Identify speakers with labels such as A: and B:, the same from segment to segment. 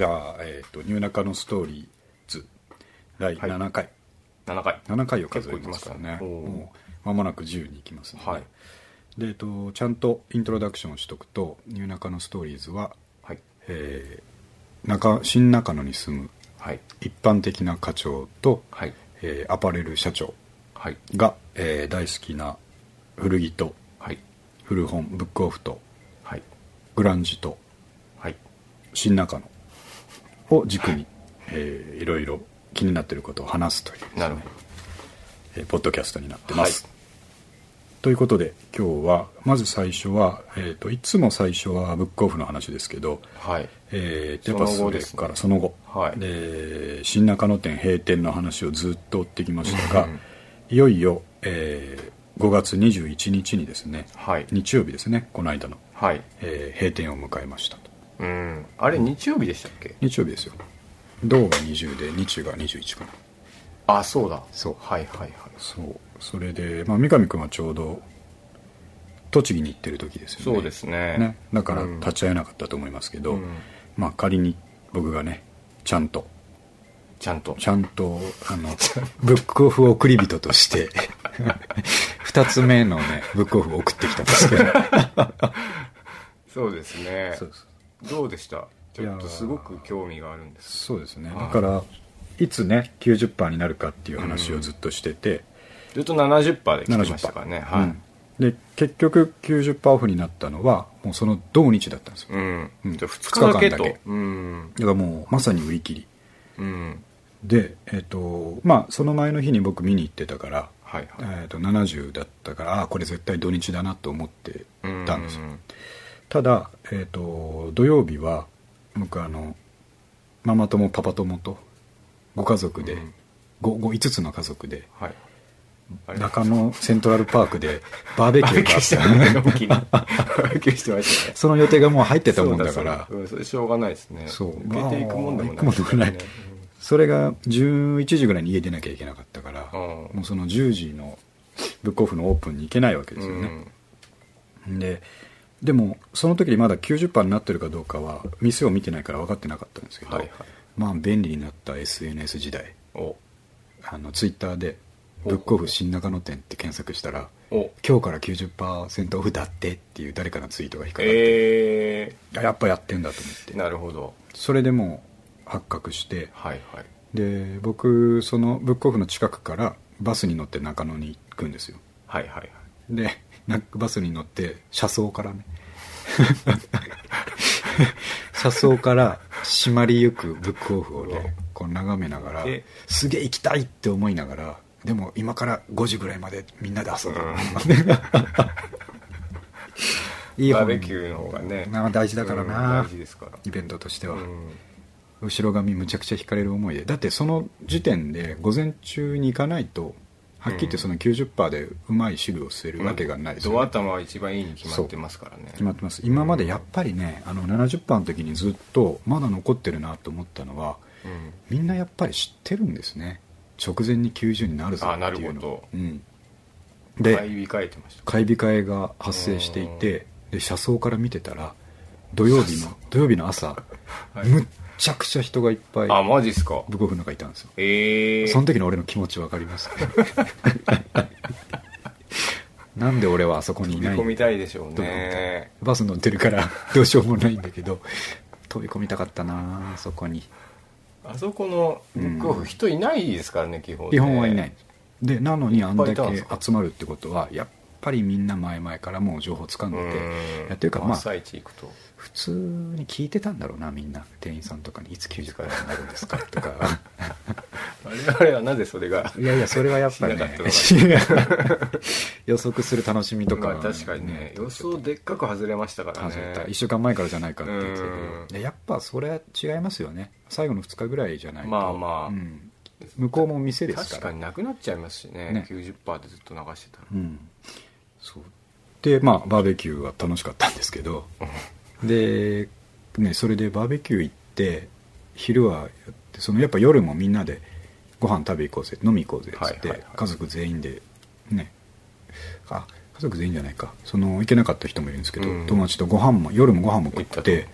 A: じゃあ、えっ、と、ニューナカのストーリーズ、第7回。
B: 7回。
A: 7回を数えますからね。もう間もなく10に行きますので。
B: はい。
A: で、えっ、と、ちゃんとイントロダクションをしとくと、ニューナカのストーリーズは、
B: はい。
A: えー中、新中野に住む
B: はい。
A: 一般的な課長と、
B: はい。
A: えーアパレル社長
B: はい。
A: が、えー大好きな古着と
B: はい。
A: 古本、ブックオフと
B: はい。
A: グランジと
B: はい。
A: 新中野を軸に、えーいろいろ気になっていることを話すというね、
B: なるほ
A: えーポッドキャストになってます、ということで今日はまず最初は、えー、といつも最初はブックオフの話ですけど、
B: どはい。
A: えー、やっぱ
B: そ
A: れからその後、
B: はい。
A: で新中野店閉店の話をずっと追ってきましたが、
B: うん
A: いよいよ、えー5月21日にですね、
B: はい。
A: 日曜日ですねこの間の、
B: はい。
A: えー閉店を迎えましたと
B: うん。あれ日曜日でしたっけ？
A: 日曜日ですよ。銅が20で日が21かな。
B: あそうだ。
A: そう。
B: はいはいはい。
A: そう。それで、まあ、三上君はちょうど栃木に行ってる時ですよね。
B: そうですね。
A: ね。だから
B: うん。
A: 立ち会えなかったと思いますけど、
B: うん。
A: まあ仮に僕がねちゃんと。
B: ちゃんと。
A: ちゃんとあのブックオフ送り人として。二つ目のねブックオフを送ってきたんですけど。
B: そうですね。
A: そうそう
B: どうでした？ちょっとすごく興味があるんです。
A: そうですね。
B: はい。
A: だからいつね90%になるかっていう話をずっとしてて、
B: ずっと70%で来てま
A: 70%
B: したからね。はい。
A: うん。で結局90%オフになったのはもうその同日だったんですよ、
B: うん、
A: うん。
B: じゃあ2日
A: 間だけ。
B: うん。
A: だからもうまさに売り切り。
B: うん。
A: でえっ、とまあその前の日に僕見に行ってたから、
B: はいはい。
A: えー、と70だったからああこれ絶対土日だなと思ってたんですよ、ただ、えー、と土曜日は僕あのママ友パパ友とご家族で、
B: うん。
A: ごご5つの家族で
B: はい。
A: 中野セントラルパークでバーベキューがあっ
B: た。ね大きな。バーベキューしてましたね。
A: その予定がもう入ってたもんだから。
B: それしょうがないですね。
A: そう。
B: 出ていくもんでもない。
A: まあ行くもんでもない。それが11時ぐらいに家出なきゃいけなかったから、
B: うん。
A: もうその10時のブックオフのオープンに行けないわけですよね、ででもその時にまだ90%になってるかどうかは店を見てないから分かってなかったんですけど、
B: はいはい。
A: まあ便利になった SNS 時代
B: お。
A: あのツイッターで「ブックオフ新中野店」って検索したら
B: お「
A: 今日から90%オフだって」っていう誰かのツイートが引っかかって、
B: え
A: あやっぱやってんだと思って。
B: ー、なるほど。
A: それでもう発覚して
B: はいはい。
A: で僕そのブックオフの近くからバスに乗って中野に行くんですよ。
B: はいはいはい。
A: でなバスに乗って車窓からね。車窓から閉まりゆくブックオフをねこう眺めながら
B: え
A: すげえ行きたいって思いながらでも今から5時ぐらいまでみんなで遊ぶ、いい
B: バー
A: 本
B: ベキューの方がね。
A: まあ大事だからな。
B: うん大事ですから。
A: イベントとしては、
B: うん。
A: 後ろ髪むちゃくちゃ引かれる思いで。だってその時点で午前中に行かないとはっきり言ってその90%でうまい汁を吸えるわけがないですよね。
B: ドア頭は一番いいに決まってますからね。
A: 決まってます今までやっぱりねあの70%の時にずっとまだ残ってるなと思ったのは
B: うん。
A: みんなやっぱり知ってるんですね。直前に90になるぞ
B: あ
A: っていうの
B: なるほど。
A: うん、で
B: 買い控えてました
A: 買い控えが発生していてで車窓から見てたら土曜日の土曜日の朝、
B: はい。
A: むっちゃくちゃ人がいっぱい
B: あマジっすか？
A: ブックオフの中いたんですよ。
B: ええ。ー、
A: その時の俺の気持ち分かります。なんで俺はあそこにいない
B: 飛び込みたいでしょうね。
A: バス乗ってるからどうしようもないんだけど飛び込みたかったなあそこに。
B: あそこのブックオフ人いないですからね基本ね。
A: 基本はいない。でなのにあんだけ集まるってことはやっぱりみんな前々からもう情報つかんでてやっていうかまあ
B: 朝一行くと
A: 普通に聞いてたんだろうなみんな。店員さんとかにいつ90からになるんですかとか。
B: 我々はなぜそれが
A: いやいやそれはやっぱりね予測する楽しみとか、
B: まあ確かにね予想でっかく外れましたからね。
A: 外れた。1週間前からじゃないかって言ってたやっぱそれは違いますよね。最後の2日ぐらいじゃないと。
B: まあまあ。
A: うん。向こうも店ですから。
B: 確かになくなっちゃいますしね
A: ね。
B: 90%でずっと流してたら。
A: うん。そう。でまあバーベキューは楽しかったんですけどで、ね、それでバーベキュー行って昼はやってそのやっぱ夜もみんなでご飯食べ行こうぜ飲み行こうぜっつって、
B: はいはい。はい
A: 家族全員でね。あ家族全員じゃないか。その行けなかった人もいるんですけど、
B: うん。
A: 友達とご飯も夜もご飯も食って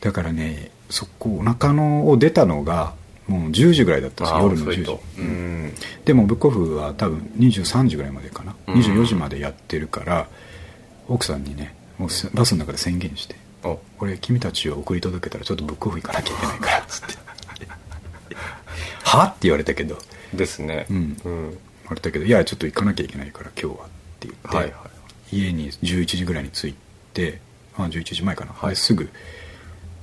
A: だからねそこ中野を出たのがもう10時ぐらいだったんですよ夜の10時。
B: うん。
A: でもブックオフは多分23時ぐらいまでかな、
B: うん
A: 24時までやってるから奥さんにねもうすバスの中で宣言して
B: お「
A: 俺君たちを送り届けたらちょっとブックオフ行かなきゃいけないから」っ つって「は?」って言われたけど。
B: ですね。
A: うん。
B: うん。
A: 言われたけど「いやちょっと行かなきゃいけないから今日は」って言って、
B: はいはい。
A: 家に11時ぐらいに着いて、まあ、11時前かな、
B: はい。
A: ですぐ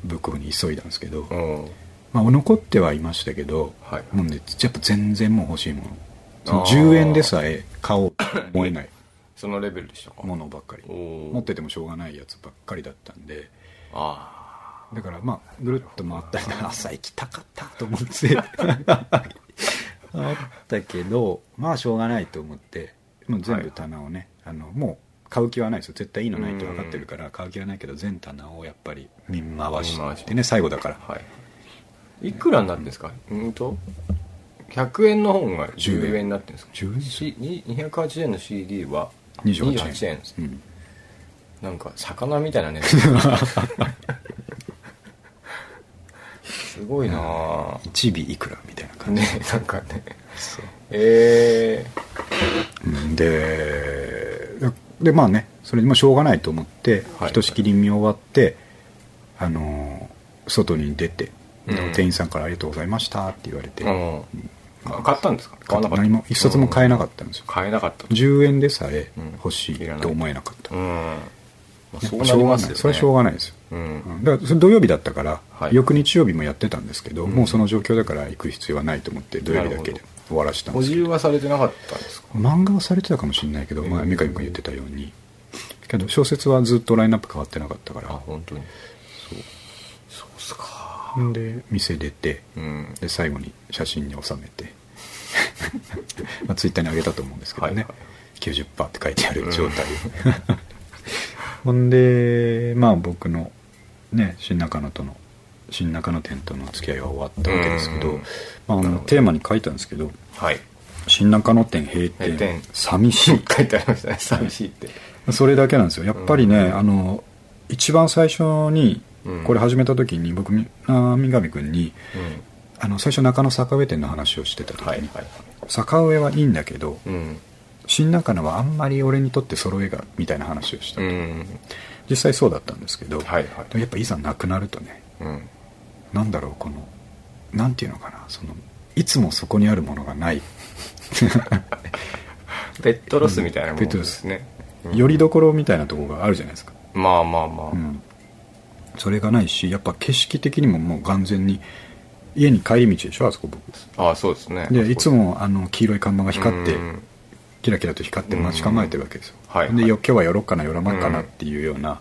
A: ブックオフに急いだんですけど、
B: うん。
A: まあ、残ってはいましたけど、
B: はい。
A: もうねやっぱ全然もう欲しいものその
B: あー
A: 10円でさえ買おうと思えない。
B: そのレベルでしたか。
A: ものばっかり。持っててもしょうがないやつばっかりだったんで
B: あ
A: だからまあぐるっと回ったり 朝行きたかったと思って。あったけどまあしょうがないと思ってもう全部棚をね、あのもう買う気はないですよ。絶対いいのないって分かってるから買う気はないけど全棚をやっぱり見回し
B: して。
A: ね最後だから。
B: あはい。いくらになってんですか？うんと100円の本が10円になってるんですか
A: ？10円。
B: C- に280円の CD は
A: 28円
B: 28円です。
A: うん
B: なんか魚みたいな値段すごいなぁ。
A: 1尾いくらみたいな感じ、
B: ねなんかね。え
A: う。んででまあねそれでもしょうがないと思って、
B: はい。
A: ひとしきり見終わってあのー外に出て、
B: うん。
A: 店員さんから「ありがとうございました」って言われて、
B: えうん。あ買ったんですか？買わなかった。
A: 何も一冊も買えなかったんですよ、
B: 買えなかった。
A: 10円でさえ
B: うん
A: 欲しいと思えなかった、
B: うん、まあ、そうなりますよね。
A: それはしょうがないですよ、
B: うん。
A: うん。だからそれ土曜日だったから、
B: はい。
A: 翌日曜日もやってたんですけど、
B: うん。
A: もうその状況だから行く必要はないと思って土曜日だけで終わらせたん
B: 補
A: ですけど。
B: 充はされてなかったんですか？
A: 漫画はされてたかもしれないけど、まあ、
B: うん。
A: 三上君言ってたように。けど小説はずっとラインナップ変わってなかったか
B: あ
A: ら
B: 本当に。そう。そうっすか。
A: で店出て
B: うん。
A: で最後に写真に収めて。まあツイッターに上げたと思うんですけどね、
B: はいはい。
A: 90%って書いてある状態、ほんでまあ僕のね新中野との新中野店との付き合いは終わったわけですけど、
B: うん
A: まあ、あのテーマに書いたんですけど
B: はい。
A: 新中野店閉店。寂しい。
B: 書いてありましたね。寂しいって。
A: それだけなんですよ。やっぱりね、あの一番最初に
B: うん。
A: これ始めた時に僕みあ三上君に
B: う
A: あの最初中野坂上店の話をしてた時に、
B: んはいはい。
A: 坂上はいいんだけど
B: うん
A: 新中野はあんまり俺にとって揃えがみたいな話をした、
B: うん。
A: 実際そうだったんですけど、
B: はいはい。
A: やっぱいざなくなるとね
B: うん
A: なんだろうこのなんていうのかなそのいつもそこにあるものがない。
B: ペットロスみたいなものですね。うん
A: よりどころみたいなところがあるじゃないですか、
B: まあまあまあ。
A: うん、それがないしやっぱ景色的にももう完全に家に帰り道でしょあそこ僕。
B: ああそうですね。
A: でいつもあの黄色い看板が光って
B: うん
A: キラキラと光って待ち構えてるわけですよ、でよ今日は寄ろっかな寄らないかなっていうような、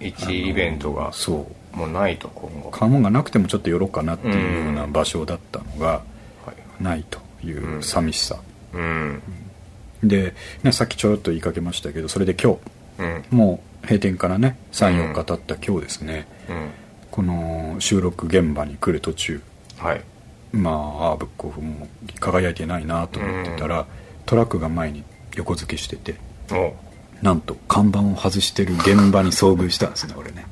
B: 一イベントが
A: そう。
B: もうないと今後。
A: 買うもんがなくてもちょっと寄ろうかなっていうような場所だったのが
B: はい
A: ないという寂しさ、
B: うん。
A: で、ね、さっきちょろっと言いかけましたけどそれで今
B: うん。
A: 日もう閉店からね34
B: うん
A: 日経った今日ですね、
B: うん。
A: この収録現場に来る途中
B: はい。
A: まあああブックオフも輝いてないなと思ってたら、トラックが前に横付けしてて
B: お。
A: なんと看板を外してる現場に遭遇したんですね俺ね。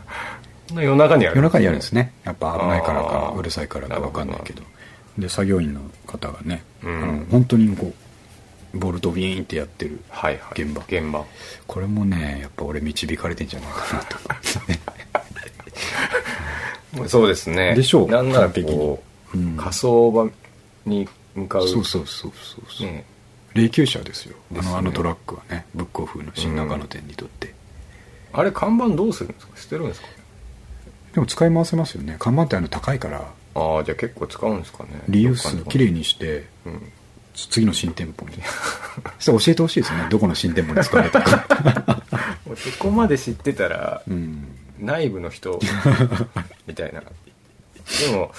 B: 夜中にある
A: 夜中にやるんですね。やっぱ危ないからかうるさいからか分かんないけど。
B: な
A: で作業員の方がね、
B: うん。
A: あの本当にこうボルトビーンってやってる
B: はいはい。
A: 現場。
B: 現場。
A: これもねやっぱ俺導かれてんじゃないかなと
B: そうですね。
A: でしょう
B: なんならこう、
A: うん。
B: 火葬場に向かう。
A: そうそうそうそうそう、
B: ね
A: 霊柩車ですよ。あ
B: ですね。
A: のあのトラックはねブックオフの新中野店にとって、
B: あれ看板どうするんですか？捨てるんですか？
A: でも使い回せますよね。看板ってあの高いから。
B: ああじゃあ結構使うんですかね。
A: リユースきれい
B: に
A: にして
B: うん。
A: 次の新店舗に。それ教えてほしいですね。どこの新店舗に使われたか。
B: そこまで知ってたら
A: うん。
B: 内部の人みたいな。でも、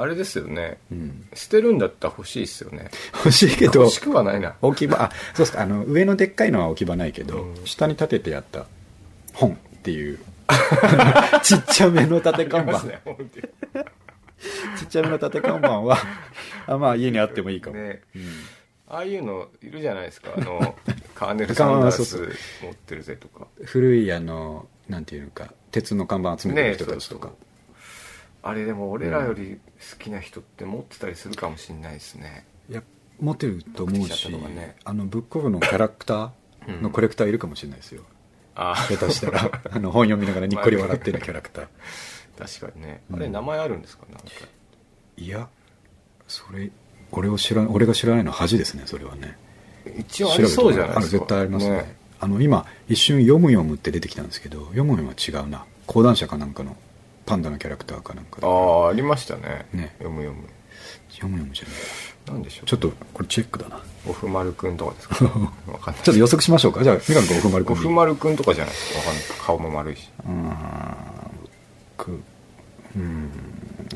B: あれですよね。
A: うん。
B: 捨てるんだったら欲しいですよね。
A: 欲しいけど。
B: 欲しくはないな。
A: 置き場あそうですか。あの上のでっかいのは置き場ないけど、
B: うん。
A: 下に立ててやった本っていう。ちっちゃめの縦看板、
B: ね
A: ちっちゃめの縦看板はあまあ家にあってもいいかも、
B: ね。
A: うん。
B: ああいうのいるじゃないですか。あの カーネル・サンダース
A: そうそう
B: 持ってるぜとか。
A: 古いあのなんていうのか鉄の看板集めてる人たちとか、
B: ねあれでも俺らより好きな人って持ってたりするかもしれないですね、
A: いや持ってると思う
B: 口
A: し、
B: ね。
A: あのブックオフのキャラクターのコレクターいるかもしれないですよ、
B: ああ
A: 下手したら。あの本読みながらにっこり笑ってるキャラクター。
B: 確かにね、
A: うん。
B: あれ名前あるんですか？なんか。
A: いやそれ俺を知ら俺が知らないのは恥ですねそれはね。
B: 一応ありそうじゃないですか。
A: 絶対ありますね。あの今一瞬「読む読む」って出てきたんですけど「読む読む」は違うな。講談社かなんかのパンダのキャラクターかなんかで
B: ああありましたね。
A: ね。
B: 読む読む。
A: 読む読むじゃない。
B: なんでしょう。
A: ちょっとこれチェックだな。
B: オフマルくんとかですか？わかんない
A: ちょっと予測しましょうか。じゃあ三上君オフマル
B: オ
A: 君
B: フマルくんとかじゃないですか。わかんない顔も丸いし。
A: うーん僕うん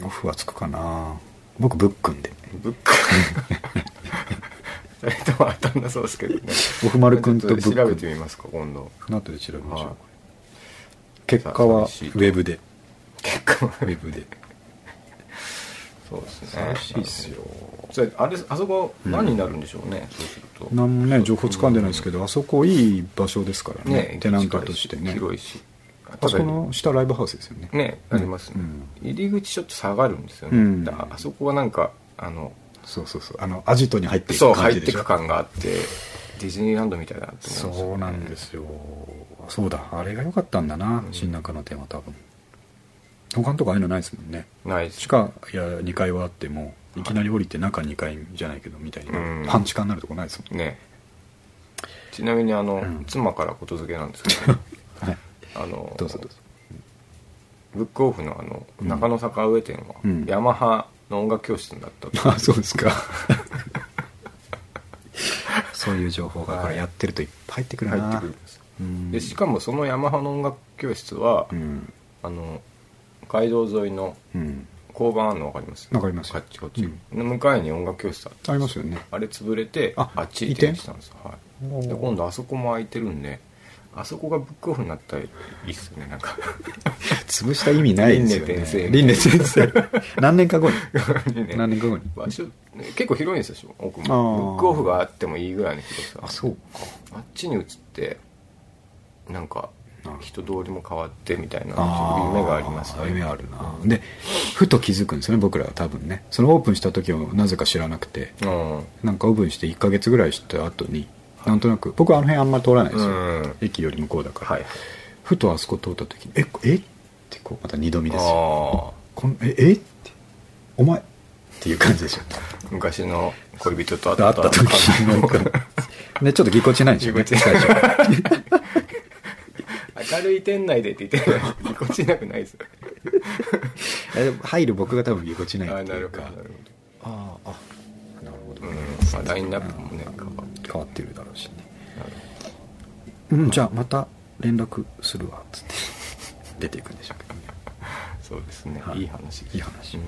A: オフはつくかな。僕ブックンで。
B: ブックそれとは当たんなそうですけどね。
A: オフマルくんとブックン。
B: 調べてみますか今度。
A: 後で調べましょう、
B: はい。
A: 結果はウェブで
B: 結構
A: ウェブで。
B: そうですね。
A: 寂しいっすよ。
B: それあれあそこ何になるんでしょうね、そうすると。
A: 何もね情報つかんでないですけど、あそこいい場所ですからね。
B: ね
A: テナントとしてね。
B: 広いし。
A: あそこの下ライブハウスですよね。
B: ねありますね、
A: うん。
B: 入り口ちょっと下がるんですよね、
A: うん。
B: だあそこはなんかあの
A: そうそうそう。あのアジトに入ってい
B: そう
A: く感じでしょ。
B: 入ってく感があってディズニーランドみたいだ思いますよね。
A: そうなんですよ。そうだ。あれが良かったんだな、
B: うん。
A: 新中野店は多分とこああいうのないですもんね。
B: ないです。
A: 地下いや2階はあってもいきなり降りて中2階じゃないけどみたいに、
B: うん。
A: 半地下になるとこないですもん
B: ね。ちなみにあの、
A: うん。
B: 妻からことづけなんですけど、
A: はい。
B: あの
A: どうぞどうぞ。
B: ブックオフのあの
A: うん。
B: 中野坂上店は、
A: うん。
B: ヤマハの音楽教室になったと。
A: あそうですか。そういう情報がこれやってるといっぱい入ってくるな。
B: 入ってくるんです。
A: うん。
B: でしかもそのヤマハの音楽教室は、
A: うん。
B: あの街道沿いの
A: うん。
B: 交番あるの分かります？
A: わかりますよ。
B: こっちこっち、
A: うん。
B: の向かいに音楽教室あって
A: ありますよね。
B: あれ潰れて
A: あ
B: あっちに移
A: 移転
B: 転したんですよ、はい、で今度あそこも空いてるんであそこがブックオフになったらいいっすよねなんか。
A: 潰した意味ないですよね。
B: 輪廻転生。
A: 輪廻転生。何年か後に。
B: ね。
A: 何年か後に。
B: 場所ね結構広いんですよ奥も。ブックオフがあってもいいぐらいの広さ。
A: あそう
B: あっちに移ってなんか人通りも変わってみたいな夢がありますね。
A: 夢あるな。でふと気づくんですよね僕らは多分ね。そのオープンした時をなぜか知らなくて。
B: うん。
A: なんかオープンして1ヶ月ぐらいした後になんとなく僕はあの辺あんまり通らないですよ、
B: うん。
A: 駅より向こうだから、
B: はい
A: ふとあそこ通った時に「ええ？ってこうまた二度見ですよ。
B: あ
A: こんええ？って。お前？っていう感じでしょ
B: あ昔の恋人と会った。
A: 時ね ちょっとぎこちないんですよね
B: ぎこち
A: 最初
B: 明るい店内でって言ってる。のにぎこちなくないです
A: 入る僕が多分ぎこちない
B: あなるほどなる
A: あああなるほど、
B: ほどうんまあラインナップもね変わって
A: 変わってるだろうしね。うんじゃあまた連絡するわ。っつって。出ていくんでしょうけど。ね
B: そうですね、
A: はい。
B: い、い話
A: いい話。
B: うん。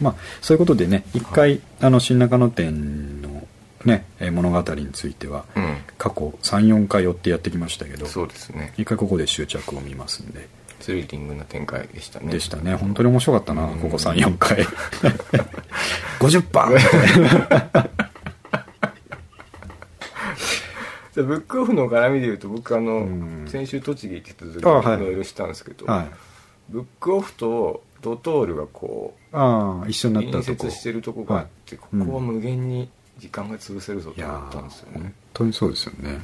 A: まあそういうことでね一回、あの新中野店のねえー物語については、
B: うん。
A: 過去34回寄ってやってきましたけど
B: そうですね。
A: 一回ここで終着を見ますんで。
B: スリリングな展開でしたね。
A: でしたね。本当に面白かったな、
B: うん。
A: ここ34回。50%みたいな
B: じゃあブックオフの絡みで言うと僕あの、
A: うん。
B: 先週栃木行ってた時に
A: い。
B: メールしたんですけど、
A: はい。
B: ブックオフとドトールがこ
A: ああ一緒に
B: う
A: なったとこ。
B: 隣接してるとこがあって、
A: うん
B: ここは無限に時間が潰せるぞと思ったんですよ
A: ー本
B: ね
A: 当にそうですよね、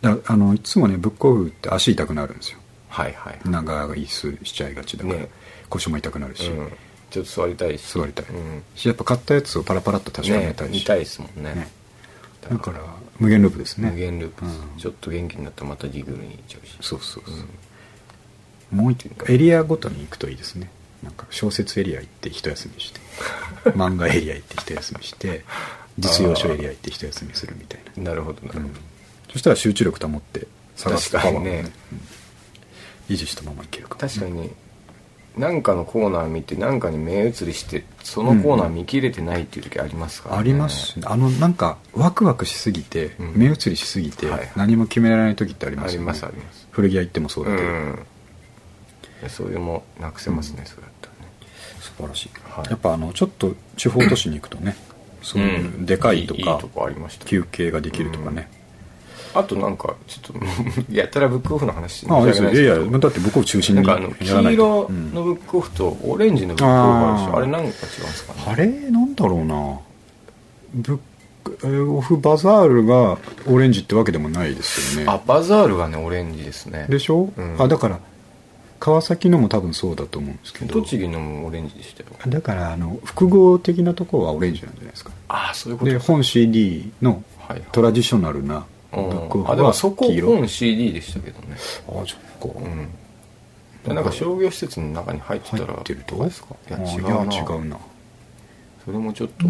A: だあのいつもねブックオフって足痛くなるんですよ。
B: はいはい
A: 長い椅子しちゃいがちだから、
B: ね。
A: 腰も痛くなるし、
B: うん、ちょっと座りたいし。
A: 座りたい。
B: うん。
A: しやっぱ買ったやつをパラパラっと確かめ
B: ね
A: たいし、
B: 見たいですもんね。
A: ね。だから無限ループですね。
B: 無限ループ
A: うん。
B: ちょっと元気になったらまたジグルに行っちゃうし。
A: そうそうそう、
B: うん。
A: もう一個エリアごとに行くといいですね。なんか小説エリア行って一休みして。漫画エリア行って一休みして実用書エリア行って一休みするみたいな。
B: なるほどなるほど、
A: うんそしたら集中力保って探すパワーもね
B: 確かにね。
A: うん維持したままいけるか。も
B: 確かに何かのコーナー見て何かに目移りしてそのコーナー見切れてないっていう時ありますからね、
A: ありますあのなんかワクワクしすぎて、
B: うん。
A: 目移りしすぎて、
B: はいはい。
A: 何も決められない時ってありますよね。
B: ありますあります。
A: 古着屋行ってもそうだけど、
B: うん。そういうもなくせますね、それだったらね。
A: 素晴らしい、
B: はい。
A: やっぱあのちょっと地方都市に行くとねそういうでかいとか、
B: いいとこありました
A: 休憩ができるとかね、
B: あとなんかちょっと やたらブックオフの話。
A: ああいやいやだって僕を中心に
B: なんか黄色のブックオフとオレンジのブックオフあるでしょ。あれ何か違うんですかね。
A: あれなんだろうな。ブックえーオフバザールがオレンジってわけでもないですよね。
B: あバザールがねオレンジですね。
A: でしょ、
B: うん。
A: あだから川崎のも多分そうだと思うんですけど。
B: 栃木のもオレンジでしたよ。
A: だからあの複合的なところはオレンジなんじゃないですか。
B: ああそういうこと
A: で本 CD の
B: はいはい。
A: トラディショナルなブ
B: うん。
A: ックオフ
B: あでもそこ本 CD でしたけどね。
A: あじゃあこう、
B: うん。でなんか商業施設の中に入ってたら
A: 入ってると？
B: ですか？いや
A: あ
B: 違うな。い
A: や違うな。
B: それもちょっと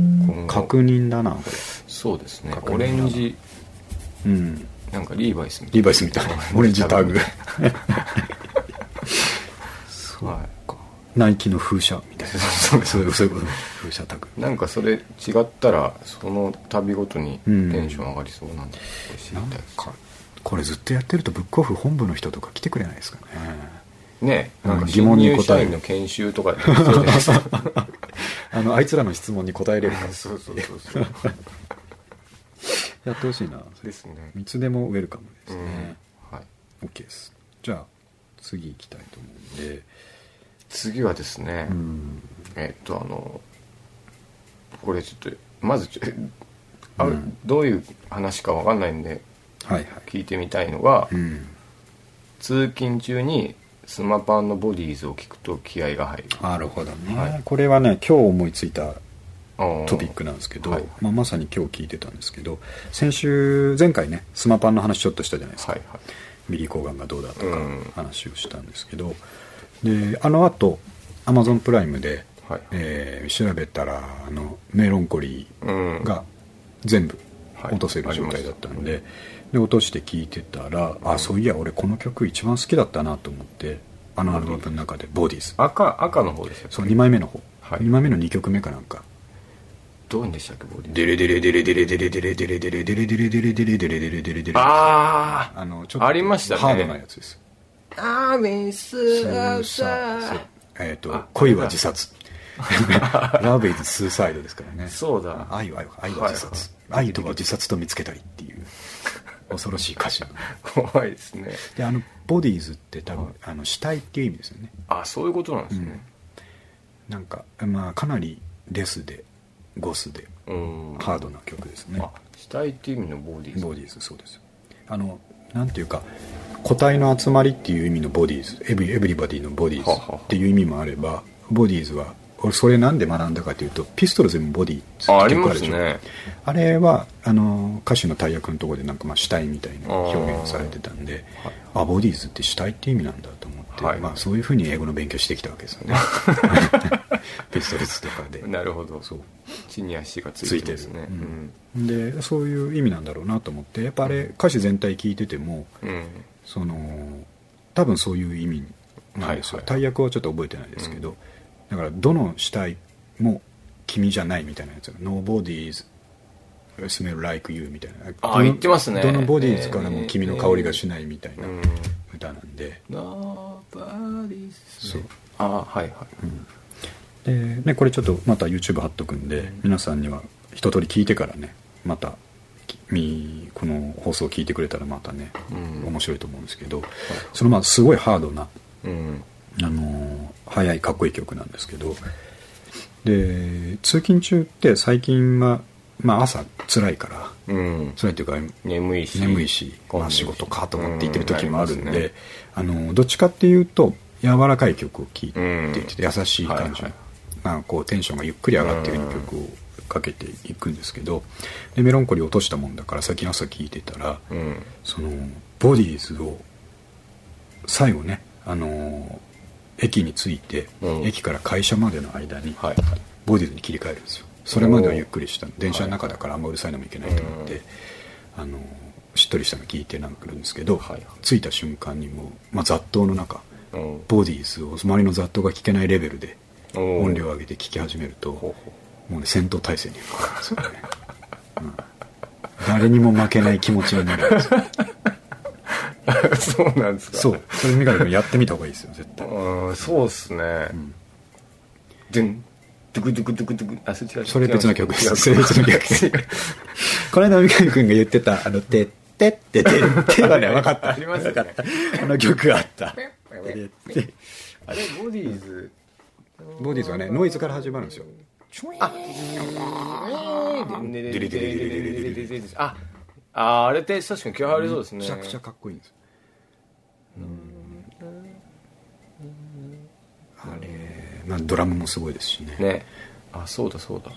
A: 確認だなこ
B: そうですね。オレンジ
A: れうん。
B: なんかリーバイスみたい
A: リーバイスみたいな。オレンジタグ
B: なは
A: ナイキの風車みたいな。
B: そう
A: そういう。そういうこと風車タグ。
B: いなんかそれ違ったらその度ごとにテ
A: うん。
B: ンション上がりそうなんで知り
A: なんかこれずっとやってるとブックオフ本部の人とか来てくれないですかね。
B: ねなんか
A: 疑
B: 疑問に
A: 答え
B: 答えの研修とか
A: あのあいつらの質問に答えれるか。
B: そうそうそうそう
A: やってほしいな。
B: ですね。
A: いつでもウェルカムです
B: うん。
A: ね、
B: はい。
A: OK です。じゃあ次行きたいと思うんで
B: 次はですね
A: うん。
B: えっとあのこれちょっとまずあ
A: うん。
B: どういう話かわかんないんで
A: はいはい。
B: 聞いてみたいのが、
A: うん。
B: 通勤中にスマパンのボディーズを聞くと気合が入る。
A: なるほどね、
B: はい。
A: これはね今日思いついたト
B: ト
A: ピックなんですけど、
B: はい。
A: まあ、まさに今日聞いてたんですけど先週前回ねスマパンの話ちょっとしたじゃないですか、
B: はいはい。
A: ビリー・コーガンがどうだとか
B: うん。
A: 話をしたんですけど、であのあと Amazon Prime で、
B: はい。
A: えー調べたらあのメロンコリ
B: うん。
A: ーが全部
B: はい。
A: 落とせる状態だったんで,、で落として聞いてたら、あそういや俺この曲一番好きだったなと思ってあのアルバムの中で「Bodies。
B: 赤赤の方でしたっけ
A: そう2枚目の方、
B: はい。
A: 2枚目の2曲目かなんか。
B: どうでしたっけボディ
A: デレデレデレデレデレデレデレデレデレデレデレデレデレデレデレデレデレ
B: あ
A: あのちょっと
B: ありましたね
A: ハードなやつです
B: あーメス
A: スーサそうえっ、と
B: あ
A: 恋は自殺。ラブイズスーサイドですからね。
B: そうだ。
A: 愛は愛は自殺、愛とは自殺と見つけたりっていう恐ろしい歌詞。
B: 怖いですね。
A: であのボディーズって多分、
B: はい。
A: あの死体っていう意味ですよね。
B: あそういうことなんですね。
A: なんかまあかなりレスでゴスで
B: うん。
A: ハードな曲ですね。
B: あ死体っていう意味のボディーズ。
A: ボディーズそうですあのなんていうか個体の集まりっていう意味のボディーズエブリエブリバディのボディーズっていう意味もあればボディーズは俺それなんで学んだかというとピストルズにもボディ
B: あありますね。
A: あれはあの歌手の大役のところでなんかまあ死体みたいな表現をされてたんで
B: はい。
A: あボディーズって死体って意味なんだと思って、
B: はい。
A: まあ、そういうふうに英語の勉強してきたわけですよね。ピストルズとかで。
B: なるほど。
A: そう。
B: 地に足がつ
A: ついてる。
B: すね
A: うん。でそういう意味なんだろうなと思ってやっぱあれ歌詞全体聞いてても
B: うん、うん
A: その多分そういう意味なんですよ、
B: はいはい
A: 大役はちょっと覚えてないですけど、だからどの死体も君じゃないみたいなやつ。Nobody's smell like you みたいな。
B: あ言ってますね。
A: どのボディーズからも君の香りがしないみたいな
B: うん
A: 歌なんで、
B: Nobody's
A: そう。
B: あはいはい。
A: で、ね、これちょっとまた YouTube 貼っとくんで、皆さんには一通り聞いてからねまたきみこの放送を聞いてくれたらまたね、
B: うん。
A: 面白いと思うんですけど、そのまあすごいハードな
B: うん
A: あのー速いかっこいい曲なんですけど。で通勤中って最近は、まあ、朝辛いから
B: うん。
A: 辛いっていうか
B: 眠いし
A: 眠いし、まあ、仕事かと思って行ってる時もあるんで、
B: うんね。
A: あのどっちかっていうと柔らかい曲を聴いていて、優しい感じの、
B: はいはい。
A: まあ、こうテンションがゆっくり上がってる曲をかけていくんですけどでメロンコリー落としたもんだから最近朝聴いてたら、
B: うん。
A: そのボディーズを最後ね、あのー駅に着いて、
B: うん。
A: 駅から会社までの間に
B: はい。
A: ボディーズに切り替えるんですよ。それまではゆっくりした。電車の中だからあんまうるさいのもいけないと思って、
B: うん。
A: あのーしっとりしたの聞いてなんかるんですけど、
B: はい
A: 着いた瞬間にもう、まあ、雑踏の中
B: うん。
A: ボディーズを周りの雑踏が聞けないレベルで音量を上げて聞き始めるともうね戦闘態勢に変わるんですよね、うん。誰にも負けない気持ちになるんですよ。
B: う そうなんですか。
A: そう。それ三上君やってみた方がいいですよ絶対。
B: うんそうっすね。
A: ん。
B: ドゥンドゥクドゥクドゥクドゥク。あそれ違う。
A: それ別の曲です。それ別の曲です。この間三上君が言ってたあの「てってっててってはね分かった。
B: ありますよね。
A: 分かった。あの曲あった。
B: あれボディーズ。
A: ボディーズはねノイズから始まるんですよ。
B: ああああれって確かに気合入りそうですね
A: めちゃくちゃかっこいいんですよあれ、まあ、ドラムもすごいですしね。
B: ね。あそうだそうだ。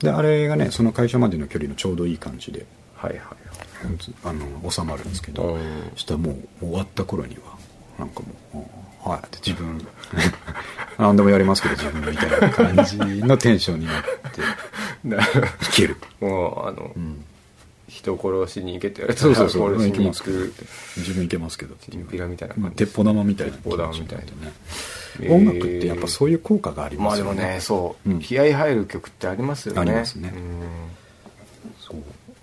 A: であれがねその会社までの距離のちょうどいい感じで
B: はいはい
A: あの収まるんですけど、
B: うん。
A: そしたらもう終わった頃にはなんかもう「はい」って自分 何でもやりますけど自分みたいな感じのテンションになって
B: な
A: いける、
B: もうあの、
A: ん
B: 人殺しに行けって言われたら
A: そうそう。
B: 殺しに行
A: 行きますけど。
B: く。
A: 自分いけますけど。
B: チンピラみたいな
A: まあ
B: 感じ
A: 鉄砲玉みたいな
B: 鉄砲玉みたいな。
A: ね音楽ってやっぱそういう効果があり
B: まあでも
A: ますよね,、
B: ねそう、
A: うん。
B: 気合入る曲ってありますよね。
A: ありますね。そう。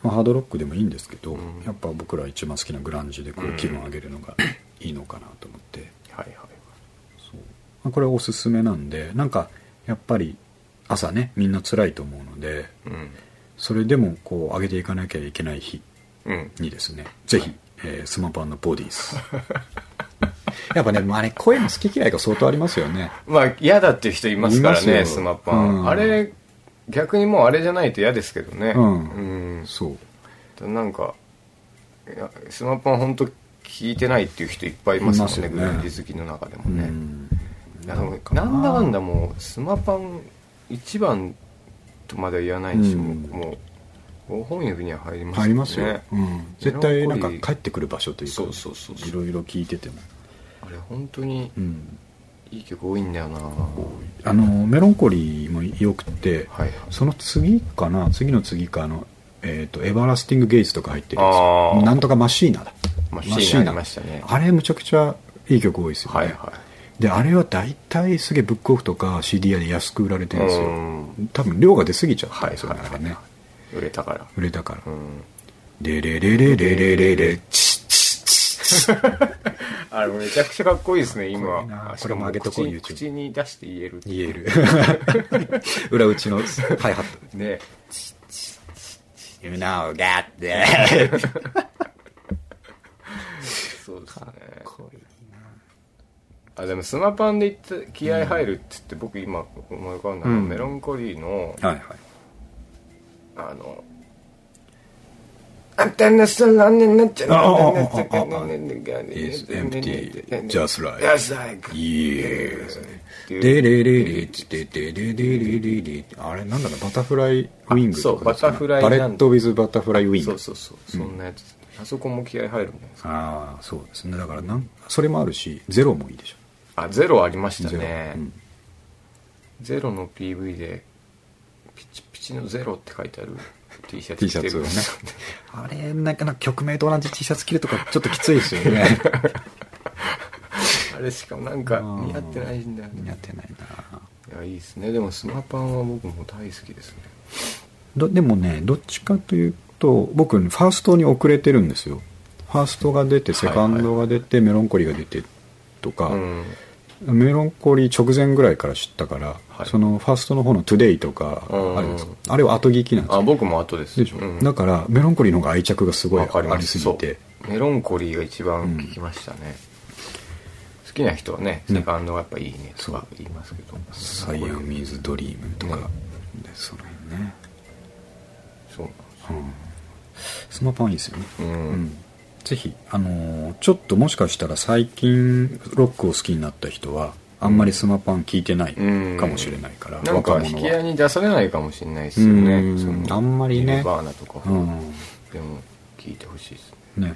A: まあ、ハードロックでもいいんですけど、
B: うん。
A: やっぱ僕ら一番好きなグランジでこう
B: うん。
A: 気分上げるのがいいのかなと思って、
B: うんはいはい。
A: そう。まあこれおすすめなんでなんかやっぱり朝ねみんな辛いと思うので
B: うん
A: それでもこう上げていかなきゃいけない日
B: うん。
A: にですねぜひ、えースマパンのボディーズ。やっぱねあれ声の好き嫌いが相当ありますよね。
B: まあ嫌だっていう人いますからねスマパン、
A: うん。
B: あれ逆にもうあれじゃないと嫌ですけどね。
A: うん。
B: うん。
A: そう。
B: なんかいやスマパン本当聞いてないっていう人いっぱいいますもんね。グランジ好きの中でも
A: う
B: ね、
A: ん。
B: いやでもなんだかんだもうスマパン一番とまでは言わないにしても、
A: うん。
B: もう5本指には入ります
A: 入りますよ、うん、絶対なんか帰ってくる場所というか
B: そうそうそうそう。
A: いろいろ聞いてても、
B: あれ本当に
A: うん、
B: いい曲多いんだよな、
A: あのメロンコリーもよくて、
B: はい。はい
A: その次かな次の次かあの、えーと「エバーラスティング・ゲイズ」とか入ってるんですよなんとかマシーナだ。
B: マシーナありましたね。
A: あれむちゃくちゃいい曲多いですよね、
B: はいは
A: であれは大体すげえブックオフとか CD 屋で安く売られてるんですよ。
B: うん
A: 多分量が出過ぎちゃったん
B: はい
A: ですよね、ね
B: 売れたから。
A: 売れたから。
B: うん「
A: レレレレレレレレチッチッチッ
B: あれめちゃくちゃかっこいいですね今
A: かっこれも上げとこう
B: 口口に出して言える
A: 言える裏打ちのハイハット
B: ね
A: You know that で
B: そうですねあでもスマパンで言って気合入るって言って、僕今思い浮かんだのは、
A: うん。
B: メロンコリーの
A: はいはい。
B: あのあんたのそのねなっちゃう
A: ああああああ
B: Is
A: empty just like
B: Just like
A: Yes
B: っていう
A: でれれれってでれれれれれあれなんだろうバタフライウィングとかですかね
B: あそうバタフライ
A: バレ
B: なん
A: ット・ウィズ・バタフライウィング
B: そうそうそうそんなやつ、あそこも気合入るんじゃないですか
A: ああそうですねだからなんそれもあるしゼロもいいでしょ
B: あゼロありましたね。
A: うん。
B: ゼロの PV でピチピチのゼロって書いてある T シャツ
A: T
B: 着てる
A: シャツをね。あれなんかな曲名と同じ T シャツ着るとかちょっときついですよね。
B: あれしかもなんか似合ってないんだよね。
A: 似合ってないな。い
B: やいいですね。でもスマパンは僕も大好きですね。
A: どでもねどっちかというと僕ファーストに遅れてるんですよ。ファーストが出てセカンドが出て、メロンコリーが出てとか、
B: うん
A: Mellon Collie 直前ぐらいから知ったから、
B: はい。
A: そのファーストの方の「Today とか
B: うん
A: あるんですかあれは後聞きなんですよ。
B: あ僕も後です
A: でしょ、
B: うん。
A: だから Mellon Collie の方が愛着がすごいあり
B: ます。
A: すぎて。
B: Mellon Collie が一番聞きましたね、好きな人はねセカンドがやっぱいいねとか言いますけど、「
A: Siamese Dream」とか、
B: ね。
A: でその辺ね、
B: そう
A: うん、スマパンいいですよね。
B: うん、
A: うんぜひ、あのーちょっともしかしたら最近ロックを好きになった人はあんまりスマパン聞いてない
B: うん。
A: かもしれないから、
B: なん。か
A: 若者は。
B: 引き合いに出されないかもしれないですよね。
A: うん。あんまりね。
B: ニルバーナとか、
A: うん。
B: でも聞いてほしいですね。
A: ね、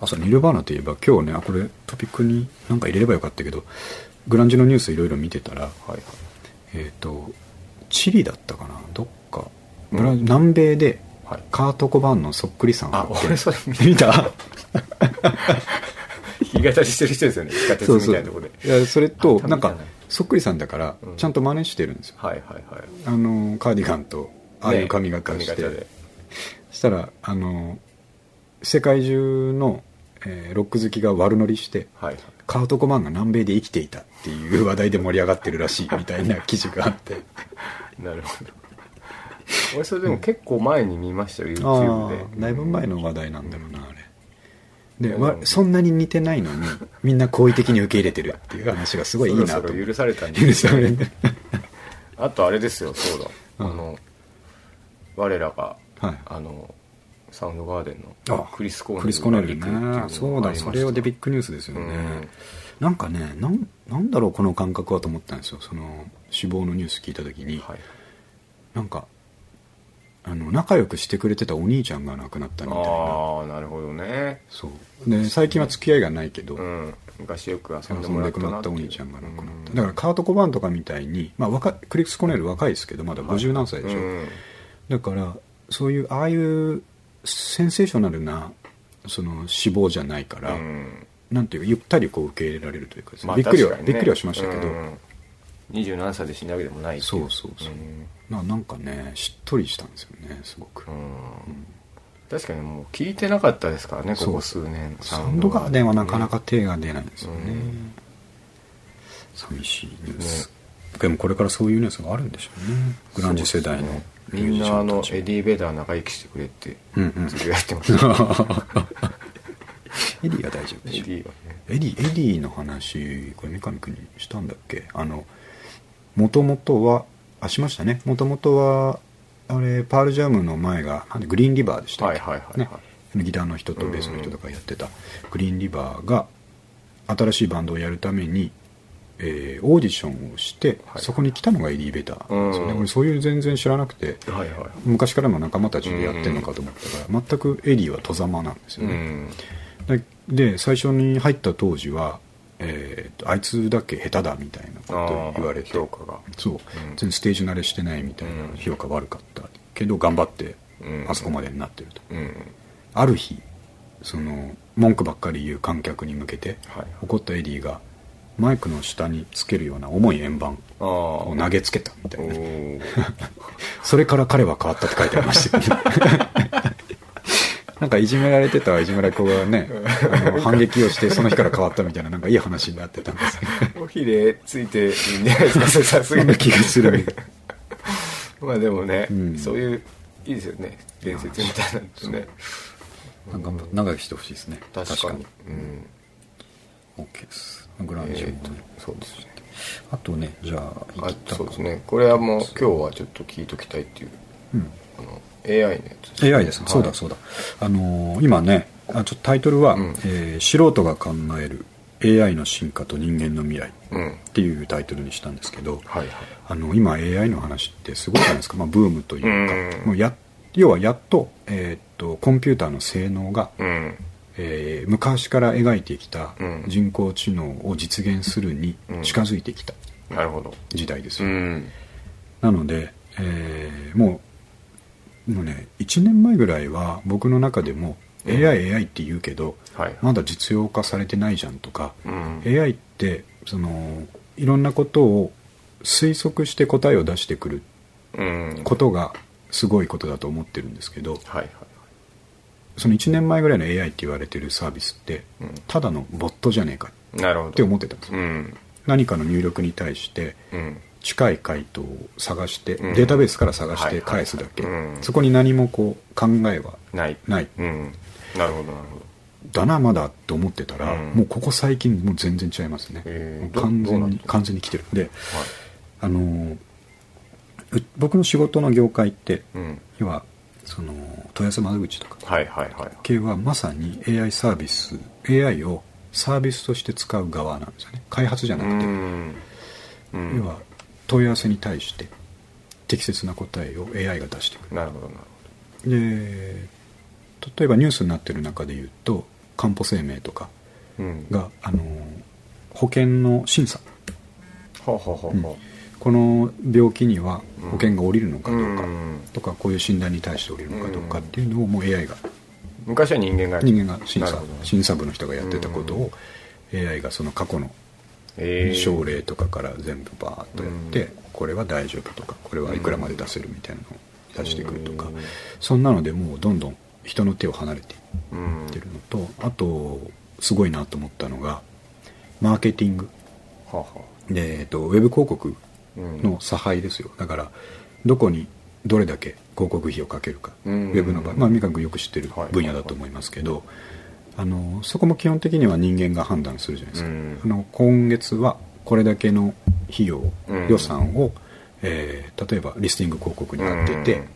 A: あそうニルバーナといえば今日ねあこれトピックになんか入れればよかったけどグランジのニュースいろいろ見てたら
B: はいはい。
A: えっ、とチリだったかな？どっか、
B: うん。
A: 南米で
B: はい。
A: カート・コバーンのそっくりさんを
B: あ俺それ
A: 見た。
B: 弾き語りしてる人ですよね。地下鉄みたいなところで
A: いやそれとなんかそっくりさんだから
B: うん。
A: ちゃんと真似してるんですよ、
B: はいはいはい。
A: あのカーディガンとああいう髪型して、
B: ね
A: したらあの世界中の、えーロック好きが悪乗りして
B: はいはい。
A: カート・コバーンが南米で生きていたっていう話題で盛り上がってるらしいみたいな記事があって。
B: なるほど俺それでも結構前に見ましたよ
A: あ
B: YouTube で。
A: あだいぶ前の話題なんだろうなあれ。で
B: うん
A: わそんなに似てないのにみんな好意的に受け入れてるっていう話がすごいいいなと。
B: そろそろ許されたん
A: 許される
B: あとあれですよそうだ、
A: うん。
B: あの我らが
A: はい。
B: あのサウンドガーデン
A: あ
B: のクリス・コーネル
A: クリス・コネル
B: が行くっていうのが
A: ねそうだそれはでビッグニュースですよね、
B: うん。
A: なんかねなんなんだろうこの感覚はと思ったんですよ。その死亡のニュース聞いた時に、
B: はい。
A: なんかあの仲良くしてくれてたお兄ちゃんが亡くなったみたいな。
B: ああなるほどね。
A: そう。で最近は付き合いがないけど、
B: うん。昔よく遊んでもらったな
A: なったお兄ちゃんが亡くなった、
B: うん
A: だからカート・コバーンとかみたいに、まあ、若いクリス・コネル若いですけどまだ50何歳でしょ、
B: うん。
A: だからそういうああいうセンセーショナルなその死亡じゃないから、
B: うん。
A: なんていうかゆったりこう受け入れられるというかですね。
B: まあ
A: びっくりは、
B: ね
A: びっくりはしましたけど、
B: うん。二十何歳で死んだわけでもない
A: そうそうそう、ななんかねしっとりしたんですよねすごく、
B: うん。確かにもう聞いてなかったですからねここ数年
A: サウンドガーデンはなかなか手が出ないんですよね、
B: うん。
A: 寂しいニュース、でもこれからそういうニュースがあるんでしょうね。グランジ世代の
B: みんなあのエディ・ベーダー仲良くしてくれって
A: うんうん。
B: つぶやいてました
A: エディが大丈夫
B: エデ
A: でしょ。
B: ィはね。
A: エディエディの話これ三上君にしたんだっけ？あのもともとはあしましたね。もともとはあれ Pearl Jam の前が Green River でしたっけ、
B: はいはい
A: ね、ギターの人とベースの人とかやってた Green River が新しいバンドをやるために、えーオーディションをして、
B: はい。
A: そこに来たのがエディ・ベーダーですよね、
B: うん。
A: 俺そういう全然知らなくて
B: はいはい。
A: 昔からの仲間たちでやってるのかと思ったから、全くエディは外様なんです
B: う
A: よね、で最初に入った当時は、えーとあいつだけ下手だみたいなことを言われて。
B: 評価が。
A: そう、
B: ん。
A: 全然ステージ慣れしてないみたいな
B: うん。
A: 評価悪かった。けど頑張って
B: うん。
A: あそこまでになってると、
B: うん。
A: ある日その文句ばっかり言う観客に向けて、
B: はい。
A: 怒ったエディがマイクの下につけるような重い円盤を投げつけたみた
B: お
A: いな。
B: ー。
A: それから彼は変わったって書いてありましたよねなんかいじめられてたいじめられっ子がねあの反撃をしてその日から変わったみたいななんかいい話になってたんです
B: おひれついていいんじゃないですかそれさすがに。
A: 気がする。
B: まあでもね、
A: うん。
B: そういういいですよね伝説みたいなのね。
A: なんか長生きしてほしいですね。
B: 確かに。うん、
A: OK です。グランジも、
B: えーとそうですね。
A: あとねじゃあ
B: あそうですね。これはもう今日はちょっと聞いときたいっていう。
A: うん。
B: あの AI のやつ
A: AI ですね、そうだそうだ。あのー今ねあちょっとタイトルは、
B: うん。
A: えー素人が考える AI の進化と人間の未来」
B: うん。
A: っていうタイトルにしたんですけど、
B: はいはい。
A: あの今 AI の話ってすごいじゃないですか、まあ、ブームというか、
B: うん。
A: もうや要はやっと,、えーっとコンピューターの性能が、
B: うん。
A: えー昔から描いてきた
B: うん。
A: 人工知能を実現するに近づいてきた時代ですよ、
B: うん。
A: なので、えーもうもうね1年前ぐらいは僕の中でも
B: うん。
A: AI、って言うけど
B: はい。
A: まだ実用化されてないじゃんとか、
B: うん。
A: AI ってそのいろんなことを推測して答えを出してくる
B: うん。
A: ことがすごいことだと思ってるんですけど
B: はいはい
A: その1年前ぐらいの AI って言われてるサービスって
B: うん。
A: ただのボットじゃねえかって思ってたんですよ。
B: うん。
A: 何かの入力に対して
B: うん
A: 近い回答を探して、
B: うん。
A: データベースから探して返すだけ、
B: うん。
A: そこに何もこう考えは
B: ない。
A: ない。
B: うん。なるほどなるほど。
A: だなまだって思ってたら、
B: うん。
A: もうここ最近もう全然違いますね、
B: へー
A: 完全に完全に来てる。で
B: はい。
A: あの僕の仕事の業界って
B: うん。
A: 要はその問い合わせ窓口とか
B: はいはいはい。
A: 系はまさに AI サービス AI をサービスとして使う側なんですよね。開発じゃなくて、
B: うん。うん。
A: 要は問い合わせに対して適切な答えを AI が出してく
B: なるほどなる
A: るで例えばニュースになってる中で言うとかんぽ生命とか
B: ほどうん。
A: が、あの保険の審査。
B: ほうほうほうほ
A: この病気には
B: うん。
A: 保険が下りるのかどうか
B: うん
A: とかこういう診断に対して下りるのかどうかっていうのをもう AI が。
B: 昔は人間が
A: 人間が審査。審査部の人がやってたことを AI がその過去の
B: えー。
A: 症例とかから全部バーッとやって、
B: うん。
A: これは大丈夫とかこれはいくらまで出せるみたいなのを出してくるとか、
B: うん。
A: そんなのでもうどんどん人の手を離れてい
B: うん
A: ってるのとあとすごいなと思ったのがマーケティング。
B: はあは
A: で、えっと、ウェブ広告の差配ですよ。だからどこにどれだけ広告費をかけるか、
B: う
A: ウ
B: ん
A: ェブの場合、まあ、三上君よく知ってる
B: はい。
A: 分野だと思いますけど、あのそこも基本的には人間が判断するじゃないですか、
B: うん。
A: あの今月はこれだけの費用、
B: うん。
A: 予算を、えー例えばリスティング広告に当てて、
B: うん。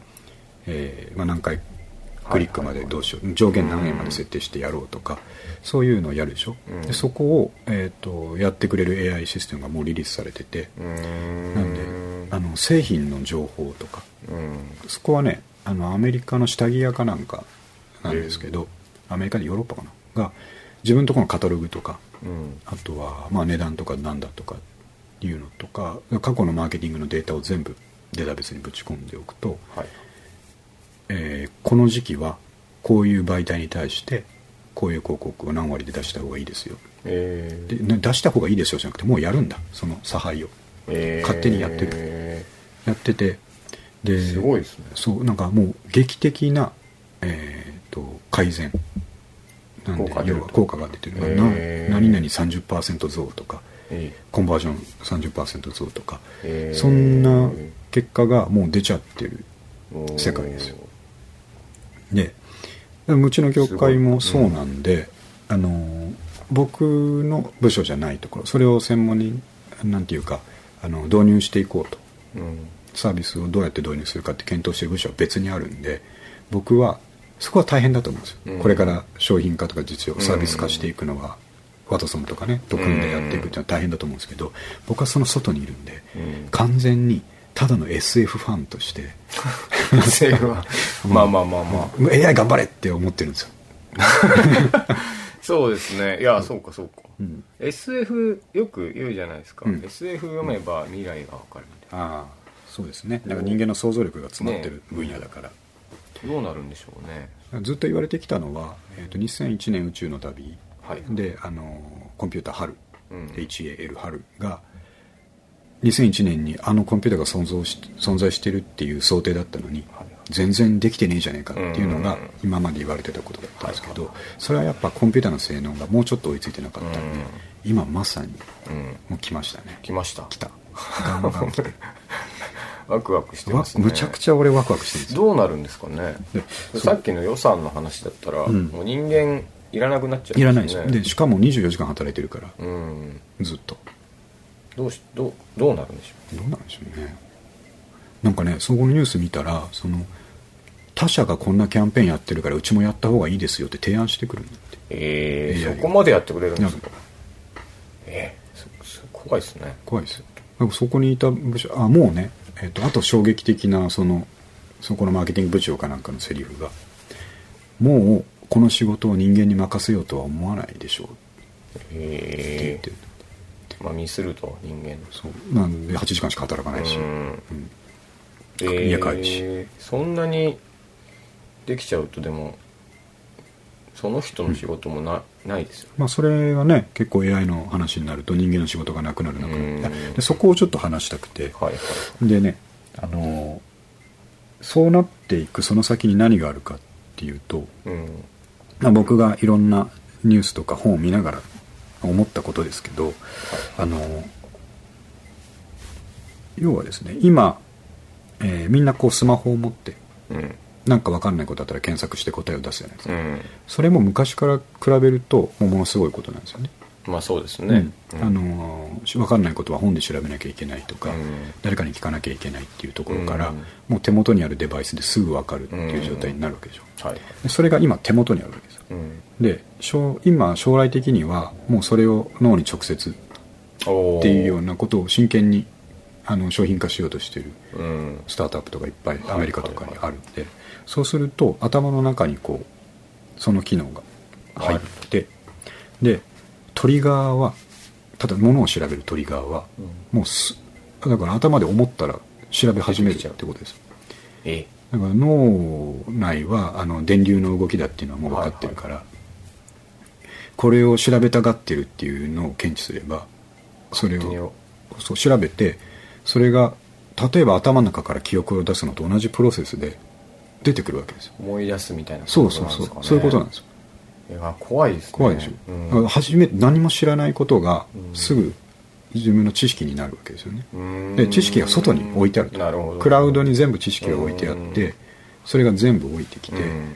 A: えーまあ、何回クリックまでどうしよう、上限何円まで設定してやろうとか、そういうのをやるでしょ、
B: うん。
A: でそこを、えー、とやってくれる AI システムがもうリリースされてて、なんであの製品の情報とか
B: うん。
A: そこはねあのアメリカの下着屋かなんかなんですけど、アメリカでヨーロッパかな？が自分のところのカタログとか
B: うん。
A: あとはまあ値段とかなんだとかいうのとか過去のマーケティングのデータを全部データベースにぶち込んでおくと、
B: はい。
A: えーこの時期はこういう媒体に対してこういう広告を何割で出した方がいいですよ。
B: えー。
A: でね出した方がいいですよじゃなくてもうやるんだ。その差配を。
B: えー。
A: 勝手にやってる。やっててです
B: ごいですね。
A: そうなんかもう劇的な、えー、と改善なんで
B: 効果出ると
A: 要は効果が出てる、まあ
B: へー。
A: な何々30%増とか
B: え
A: コンバージョン30%増とか、
B: へー。
A: そんな結果がもう出ちゃってる
B: ー。
A: 世界ですよ。でうちの業界もそうなんで、あのー僕の部署じゃないところそれを専門になんていうかあの導入していこうと。
B: うん。
A: サービスをどうやって導入するかって検討してる部署は別にあるんで僕はそこは大変だと思うんですよ、
B: うん。
A: これから商品化とか実用
B: うん。
A: サービス化していくのは、ワトソンとかねと組んでやっていくっていうのは大変だと思うんですけど僕はその外にいるんで、
B: うん。
A: 完全にただの SF ファンとして
B: セーフは まあまあまあまあ。
A: AI 頑張れって思ってるんですよ。
B: そうですね。いやそうかそうか。
A: うん。
B: SF よく言うじゃないですか。
A: うん。
B: SF 読めば未来がわかるみたい
A: ああそうですね。なんか人間の想像力が詰まってる分野だから、
B: などうなるんでしょうね。
A: ずっと言われてきたのは、えー、と2001年宇宙の旅
B: はい。
A: であのコンピューター春、
B: うん。
A: HAL 春が2001年にあのコンピューターが存在し存在してるっていう想定だったのに、
B: はい。
A: 全然できてねえじゃねえかっていうのが
B: うん。
A: 今まで言われてたことだったんですけど、
B: はい。
A: それはやっぱコンピューターの性能がもうちょっと追いついてなかったんで、
B: うん。
A: 今まさに
B: うん。
A: もう来ましたね。
B: 来ました。
A: 来た。ガンガン来て
B: ワクワクして
A: わ
B: ますね。
A: むちゃくちゃ俺ワクワクしてるんですよ。
B: どうなるんですかね。
A: で
B: さっきの予算の話だったら、
A: うん。
B: もう人間いらなくなっちゃう
A: いらないですでしかも24時間働いてるから。
B: うん。
A: ずっと。
B: どうしどうどうなるんでしょ
A: どうなんでしょうね。なんかねそこのニュース見たらその他社がこんなキャンペーンやってるからうちもやった方がいいですよって提案してくるんだって。
B: うええ
A: AI
B: そこまでやってくれるんですか？ええそそ怖いですね。
A: 怖いですよ。なんかそこにいた部署あもうね、えっとあと衝撃的なそのそこのマーケティング部長かなんかのセリフがもうこの仕事を人間に任せようとは思わないでしょう。って言っ
B: えまあミスると人間
A: そう。なんで8時間しか働かないし、
B: うん。
A: うん。
B: え
A: 家帰るし。
B: えそんなにできちゃうとでもその人の仕事もな,、ないですよ
A: まあ、それがね結構 AI の話になると人間の仕事がなくなるなくなる
B: うん
A: でそこをちょっと話したくて。
B: はいはい。
A: でねあのそうなっていくその先に何があるかっていうと、
B: うん。
A: まあ、僕がいろんなニュースとか本を見ながら思ったことですけどあの要はですね今、えーみんなこうスマホを持って
B: うん
A: なんか分かんないことだったら検索して答えを出すじゃないですか、
B: うん。
A: それも昔から比べるとものすごいことなんですよね。
B: まあそうですね、
A: うん。あのー分かんないことは本で調べなきゃいけないとか、
B: うん。
A: 誰かに聞かなきゃいけないっていうところから、
B: うん。
A: もう手元にあるデバイスですぐ分かるっていう状態になるわけでしょ、
B: はい。
A: でそれが今手元にあるわけですよ。
B: うん。
A: で将今将来的にはもうそれを脳に直接っていうようなことを真剣にあの商品化しようとしてる
B: うん。
A: スタートアップとかいっぱい
B: はい
A: アメリカとかにあるんで、そうすると頭の中にこうその機能が入って、でトリガーはただ物を調べるトリガーは、もうすだから頭で思ったら調べ始めるってことです。
B: え
A: だから脳内はあの電流の動きだっていうのはもう分かってるから、これを調べたがってるっていうのを検知すればそれをそう調べてそれが例えば頭の中から記憶を出すのと同じプロセスで出てくるわけですよ。
B: 思い出すみたいな
A: そうそうそう、そういうことなんですよ。
B: いや怖いですね。
A: 怖いでしょ、
B: うん。
A: 初めて何も知らないことが
B: うん。
A: すぐ自分の知識になるわけですよね。
B: うーん。
A: で知識が外に置いてあると。
B: なるほど。
A: クラウドに全部知識が置いてあってそれが全部置いてきて
B: うん。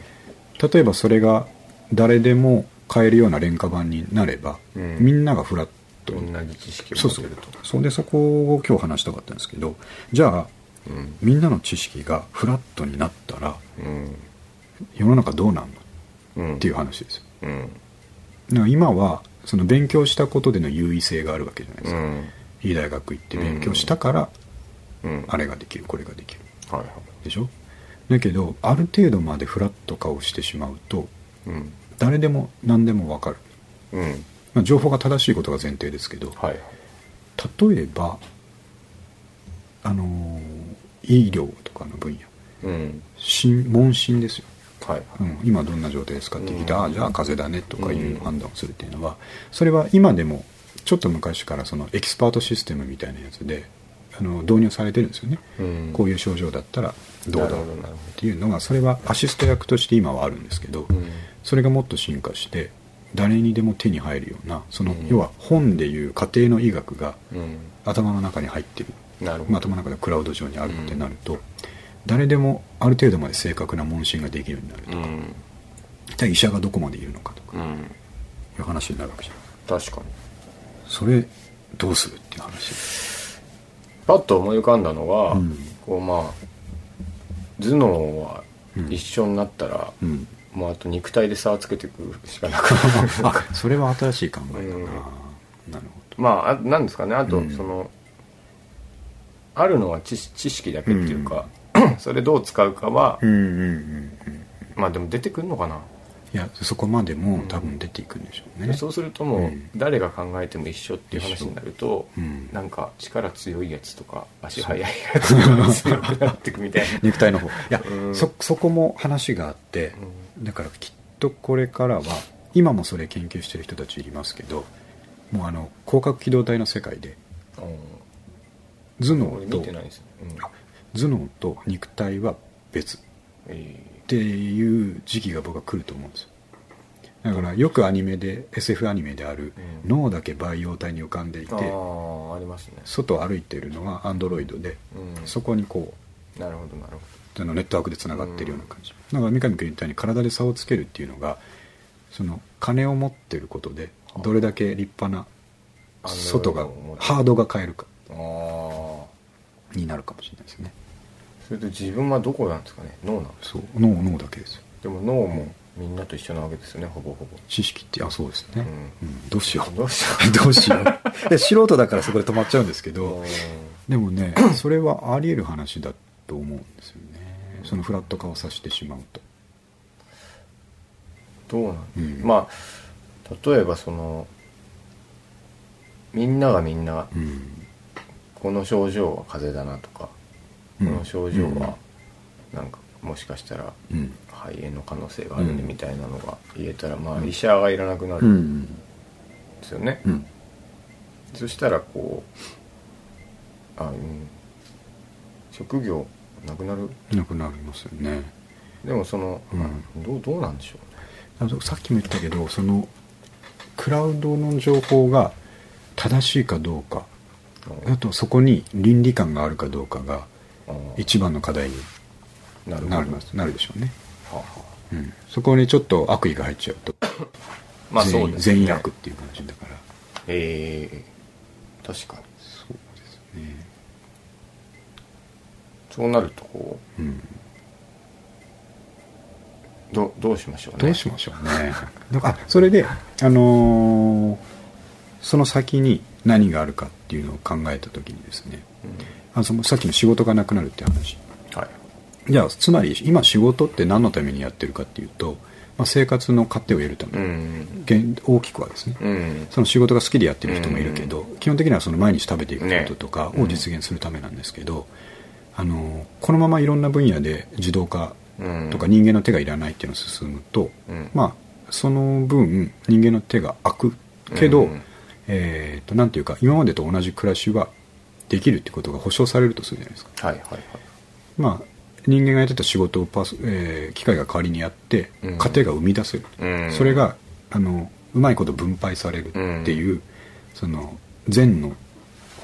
A: 例えばそれが誰でも買えるような廉価版になれば、
B: うん。
A: みんながフラット
B: 同
A: に
B: じ知識を
A: そうそう
B: 持てると。
A: それでそこを今日話したかったんですけどじゃあ
B: うん。
A: みんなの知識がフラットになったら
B: うん
A: 世の中どうなんの？
B: うん
A: っていう話ですよ。
B: うん
A: だから今はその勉強したことでの優位性があるわけじゃないですか、
B: うん
A: いい大学行って勉強したから
B: うん
A: あれができるこれができる。
B: はいはい。
A: でしょ？だけどある程度までフラット化をしてしまうと
B: うん
A: 誰でも何でも分かる、
B: うん。
A: まあ、情報が正しいことが前提ですけど
B: はいはい。
A: 例えばあのー医療とかの分野。
B: うん。
A: 診問診ですよ、
B: はい。
A: うん、今どんな状態ですかって聞いて、
B: うん。
A: ああじゃあ風邪だねとかいう
B: うん。
A: 判断をするっていうのはそれは今でもちょっと昔からそのエキスパートシステムみたいなやつであの導入されてるんですよね、
B: うん。
A: こういう症状だったらどうだ
B: なるほどなるほ
A: っていうのがそれはアシスト役として今はあるんですけど、
B: うん。
A: それがもっと進化して誰にでも手に入るようなその、
B: うん。
A: 要は本でいう家庭の医学が
B: うん。
A: 頭の中に入ってる、まあ、頭の中でクラウド上にあるってなると、誰でもある程度まで正確な問診ができるようになるとか、
B: うん。
A: じゃあ医者がどこまでいるのかとか
B: うん。
A: いう話になるわけじゃん。
B: 確かに。
A: それどうするっていう話？
B: パッと思い浮かんだのは、
A: うん。
B: こうまあ頭脳は一緒になったら、
A: うん。
B: もうあと肉体で差をつけていくしかなく
A: あそれは新しい考えだな、
B: うん。
A: なるほ
B: まああなんですかね。あと、
A: うん。
B: そのあるのは知知識だけっていうか、それどう使うかは、まあでも出てくるのかな、
A: いやそこまでも多分出ていくんでしょうね、
B: そうするともう、
A: うん。
B: 誰が考えても一緒っていう話になると、
A: う。ん。
B: なんか力強いやつとか足速いやつが強くなっていくみたいな。
A: 肉体の方。いや、
B: うん。
A: そそこも話があって、だからきっとこれからは今もそれ研究してる人たちいますけどもうあの広角機動隊の世界で頭
B: うん、
A: 脳
B: 俺
A: と
B: ね、うん。
A: あ頭脳と肉体は別。っ
B: え
A: ていう時期が僕は来ると思うんですよ。だからよくアニメで SF アニメである、
B: うん。
A: 脳だけ培養体に浮かんでいて
B: ね、
A: 外を歩いてるのはアンドロイドで、
B: うん、
A: そこにこう
B: なるほどなるほ
A: あのネットワークでつながってるような感じ、だから三上君言ったように体で差をつけるっていうのがその金を持ってることでどれだけ立派な
B: あ
A: 外がハードが変えるか。
B: どああ
A: になるかもしれないですね。
B: それと自分はどこなんですかね？脳なんです
A: そう脳脳だけですよ。
B: でも脳もみんなと一緒なわけですよねほぼほぼ。
A: 知識ってあそうですね、
B: うん。
A: うん。どうしよう。
B: どうしよ
A: どうしよう。で素人だからそこで止まっちゃうんですけ
B: う
A: ど
B: うん。
A: でもねそれはあり得る話だと思うんですよね。そのフラット化をさせてしまうと。
B: どうなん、
A: うん。
B: まあ例えばそのみんながみんな
A: うん
B: この症状は風邪だなとか、
A: うん。
B: この症状はなんかもしかしたら
A: うん。
B: 肺炎の可能性があるね
A: うん
B: みたいなのが言えたらまあ医者がいらなくなる
A: うんん
B: ですよね、
A: うん。
B: そしたらこうあうん職業なくなる？
A: なくなりますよね。
B: でもその、
A: うん。
B: まあどうどうなんでしょうね？
A: さっきも言ったけどそのクラウドの情報が正しいかどうか。
B: うん
A: あとそこに倫理観があるかどうかが
B: あー
A: 一番の課題に
B: なる
A: なります。なるでしょうね、
B: はあは
A: うん、そこにちょっと悪意が入っちゃうと
B: あ まあそうですね。
A: 全員悪っていう感じだから。
B: ええ確かに。
A: そうですね。
B: そうなるとこ
A: うん。
B: うどどうしましょうね。
A: どうしましょうね。あそれであのーその先に何があるかっていうのを考えた時にですねあそのさっきの仕事がなくなるって話。
B: うんはい。
A: じゃあつまり今仕事って何のためにやってるかっていうと、まあ、生活の糧を得るため、
B: うん。
A: 現大きくはですね、
B: うん。
A: その仕事が好きでやってる人もいるけど、基本的にはその毎日食べていくこととか
B: ね
A: を実現するためなんですけど、あのこのままいろんな分野で自動化
B: うん。
A: とか人間の手がいらないっていうのが進むと、
B: うん。
A: まあその分人間の手が空くけど、
B: うん
A: えー、となんていうか今までと同じ暮らしはできるってことが保証されるとするじゃないですか。
B: はいはいはい。
A: まあ人間がやってた仕事をパス、えー機械が代わりにやって
B: うん。
A: 家庭が生み出せる、
B: うん。
A: それがあのうまいこと分配されるっていう、その善の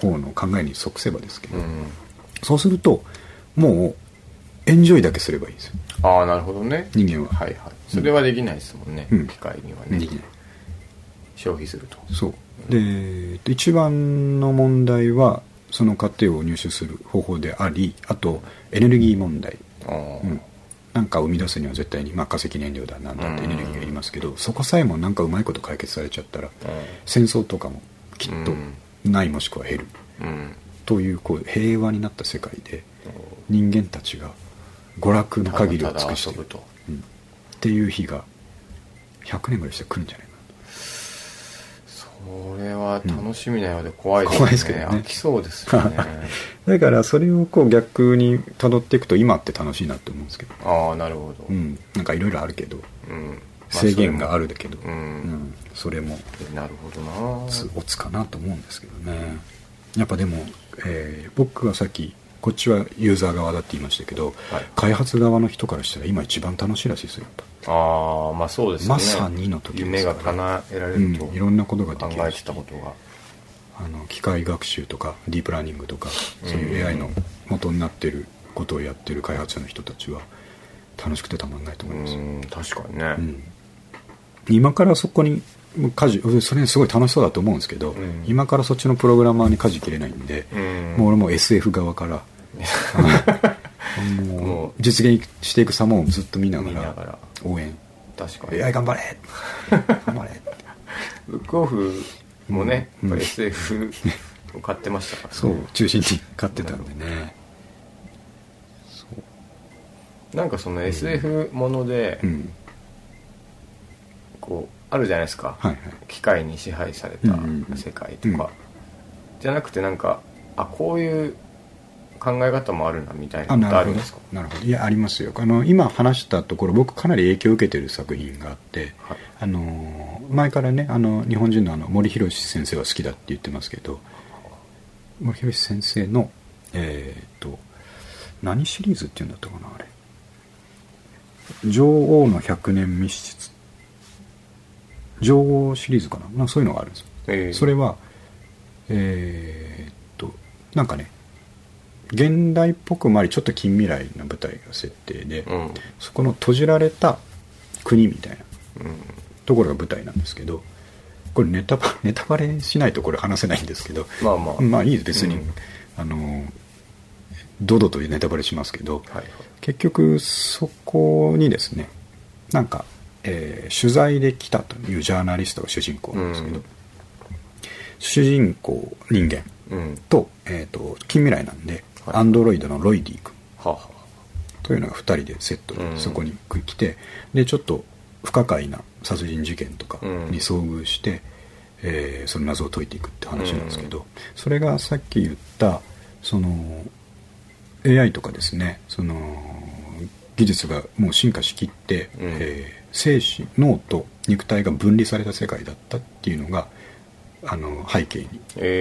A: 方の考えに即せばですけど、
B: うん。
A: そうするともうエンジョイだけすればいいんですよ。
B: ああなるほどね。
A: 人間は。
B: はいはい。それはできないですもんね、
A: うん。
B: 機械にはね。
A: できない。
B: 消費すると。
A: そうで一番の問題はその過程を入手する方法でありあとエネルギー問題。うん、なんか生み出すには絶対に、まあ、化石燃料だなんだってエ
B: うん。
A: ネルギーがいりますけど、そこさえもなんかうまいこと解決されちゃったら戦争とかもきっとないもしくは減る。というこう平和になった世界で人間たちが娯楽の限りを尽くしている。うん。っていう日が100年ぐらいして来るんじゃないか
B: それは楽しみなようで怖いですね,、
A: 怖いですけどね。
B: 飽きそうですよね。
A: な だからそれをこう逆に辿っていくと今って楽しいなって思うんですけど、
B: ああなるほど、
A: うん、なんかいろいろあるけど。
B: うん。まあ
A: 制限があるだけど、
B: それも。うん。
A: それも。
B: なるほどな。
A: つおつかなと思うんですけどね。やっぱでも、えー僕はさっきこっちはユーザー側だって言いましたけど、
B: はい。
A: 開発側の人からしたら今一番楽しいらしいですよやっぱ
B: ああまあそうですね。
A: まさにの時です
B: 夢が叶えられ
A: うん
B: ると、
A: いろんなことができる。
B: 考えてたことが。
A: あの機械学習とかディープラーニングとかそういう AI の元になってることをやってる開発者の人たちは楽しくてたまんないと
B: う
A: 思います。
B: 確かにね、
A: うん。今からそこに舵それすごい楽しそうだと思うんですけど、
B: うん。
A: 今からそっちのプログラマーに舵切れないんで、
B: うん。
A: もう俺も SF 側から も
B: も
A: う。実現していく様をずっと見ながら
B: 見ながら
A: 応援。
B: 確かに。
A: AI 頑張れ。頑張れ
B: ブックオフもね、
A: うん。
B: やっぱ SF を買ってましたからね。
A: そう中心に買ってたんでね。そう。
B: なんかその SF もので、
A: うん。
B: こうあるじゃないですか、
A: はいはい。
B: 機械に支配された
A: うんうんうん。
B: 世界とか、
A: うん。
B: じゃなくてなんかあこういう考え方もあるなみたいなこと
A: あなる
B: んですか？
A: なるほど。いやありますよ。あの今話したところ僕かなり影響を受けてる作品があって、
B: はい。
A: あの前からねあの日本人のあの森博先生は好きだって言ってますけど森博先生のえーっと何シリーズっていうんだったかなあれ。女王の100年密室。女王シリーズかな？なそういうのがあるんですよ。
B: えー。
A: それはえーっとなんかね現代っぽくもありちょっと近未来の舞台が設定で、
B: うん。
A: そこの閉じられた国みたいな
B: うん。
A: ところが舞台なんですけどこれネタバ ネタバレしないとこれ話せないんですけど
B: まあまあ。
A: まあいいです別に、
B: うん。
A: あの堂々とネタバレしますけど、
B: はいはい。
A: 結局そこにですねなんか、えー取材で来たというジャーナリストが主人公なんですけど、
B: うん。
A: 主人公人間
B: うん。
A: と,、えー、と近未来なんで、
B: はい
A: アンドロイドのロイディ君
B: はあは
A: というのが2人でセット
B: うん。
A: でそこに来て、でちょっと不可解な殺人事件とかに遭遇して、えーその謎を解いていくって話なんですけど、
B: うん。
A: それがさっき言ったその AI とかですねその技術がもう進化しきって、
B: うん。
A: えー精神脳と肉体が分離された世界だったっていうのがあの背景に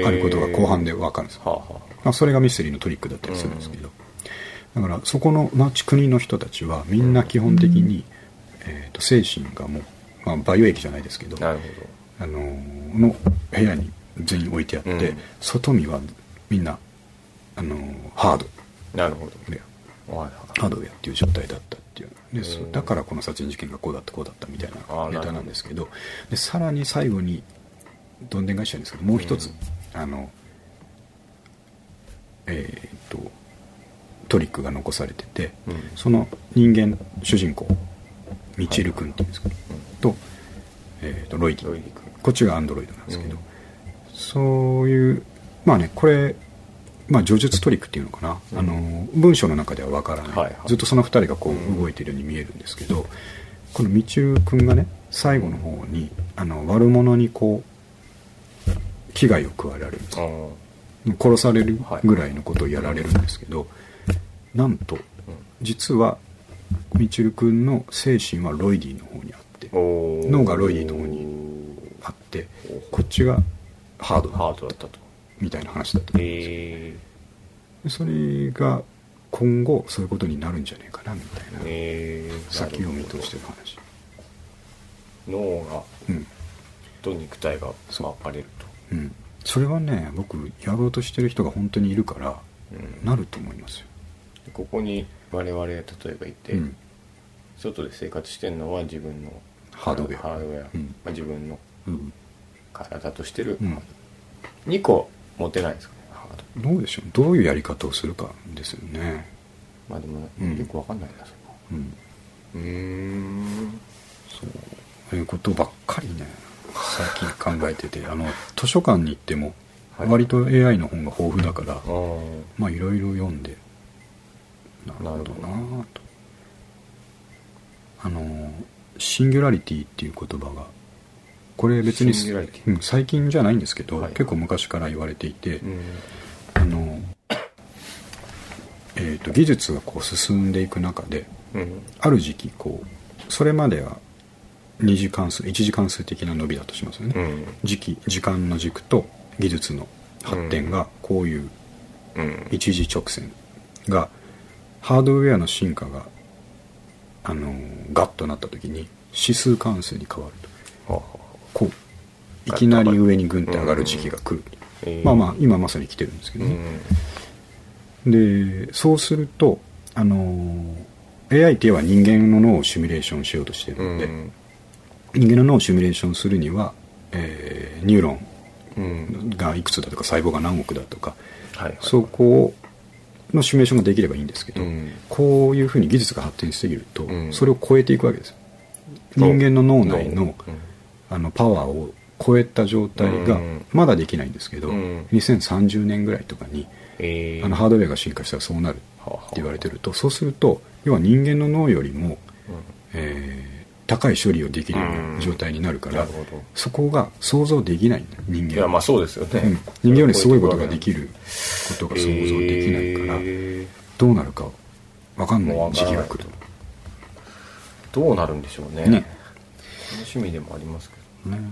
A: あることが後半で分かるんですよ。
B: あはあ。は
A: まあ、それがミステリーのトリックだったりするんですけど、だからそこの町国の人たちはみんな基本的に、えー、と精神がもう、まあ、培養液じゃないですけど
B: あなるほ
A: あのーの部屋に全員置いてあって、
B: うん。
A: 外見はみんな、あのーハード。
B: どなるほど。
A: ハードウェアっていう状態だったっていう。でだからこの殺人事件がこうだったこうだったみたいなネタなんですけど。でさらに最後にどんでん返しなんですけどもう一つ、
B: うん。
A: あのえーっとトリックが残されてて、
B: うん。
A: その人間主人公ミチル君っていうんですか、と,、えーっとロイディこっちがアンドロイドなんですけど、
B: うん
A: そういうまあねこれまあ叙述トリックっていうのかな、
B: うん。
A: あの文章の中ではわからない、
B: はいはい。
A: ずっとその2人がこ
B: う
A: 動いてるように見えるんですけど、このみちる君がね最後の方にあの悪者にこう危害を加えられるんです
B: あ
A: よ
B: ー
A: 殺されるぐらいのことをやられるんですけど、なんと実はみちる君の精神はロイディの方にあって脳がロイディの方にあってこっちがハード
B: ハ
A: な
B: ードだったと。
A: みたいな話だった
B: え
A: でそれが今後そういうことになるんじゃないかなみたい
B: ー、
A: な
B: えー、
A: 先を見通してる話
B: 脳が
A: うん。
B: と肉体が分かれると。
A: うんそれはね僕やろうとしてる人が本当にいるから
B: うん。
A: なると思いますよ、
B: ここに我々例えばいて、
A: うん。
B: 外で生活してるのは自分の
A: ハードウェア。
B: ハードウェア、
A: うん。
B: まあ、自分の
A: うん。
B: 体としてる、
A: うん。
B: 2個持てないですかねハード。
A: どうでしょう？どういうやり方をするかですよね。
B: まあでも、
A: うん。
B: よくわかんないなそこ。
A: うん。
B: うーん。
A: そう。いうことばっかりね最近考えててあの図書館に行っても
B: はい。
A: 割と AI の本が豊富だから、まあいろいろ読んでなるほど。なと。あのシンギュラリティっていう言葉がこれ別にうん、最近じゃないんですけど、
B: はい。
A: 結構昔から言われていて、
B: うん。
A: あのえー、と技術がこう進んでいく中で
B: うん。
A: ある時期こうそれまでは2次関数1次関数的な伸びだとしますよね、
B: うん。
A: 時期時間の軸と技術の発展がこういう
B: うん。
A: 一時直線がハードウェアの進化があのーガッとなった時に指数関数に変わると。こういきなり上にグンって上がる時期が来る、
B: えー
A: まあまあ今まさに来てるんですけど
B: う
A: ね、
B: ん。
A: でそうするとあのー AI っていうのは人間の脳をシミュレーションしようとしてる
B: う
A: ので、
B: ん
A: 人間の脳をシミュレーションするには、えーニューロン
B: うん。
A: がいくつだとか細胞が何億だとか
B: はいはい
A: そこのシミュレーションができればいいんですけど、
B: うん。
A: こういうふうに技術が発展しすぎると、
B: うん。
A: それを超えていくわけですよ。人間の脳内の
B: うん。
A: あのパワーを超えた状態が
B: うん。
A: まだできないんですけど、
B: うん。
A: 2030年ぐらいとかに
B: えー。
A: あのハードウェアが進化したらそうなるって言われてるとそうすると要は人間の脳よりも、
B: うん。
A: えー高い処理をできるような状態になるから、
B: なるほど。
A: そこが想像できない。人間
B: いやまあそうですよね、
A: うん。人間よりすごいことができることが想像できないから、
B: え。
A: どうなるか分かんない時期が来る。
B: どうなるんでしょうね。
A: ね。
B: 楽しみでもありますけど
A: ね。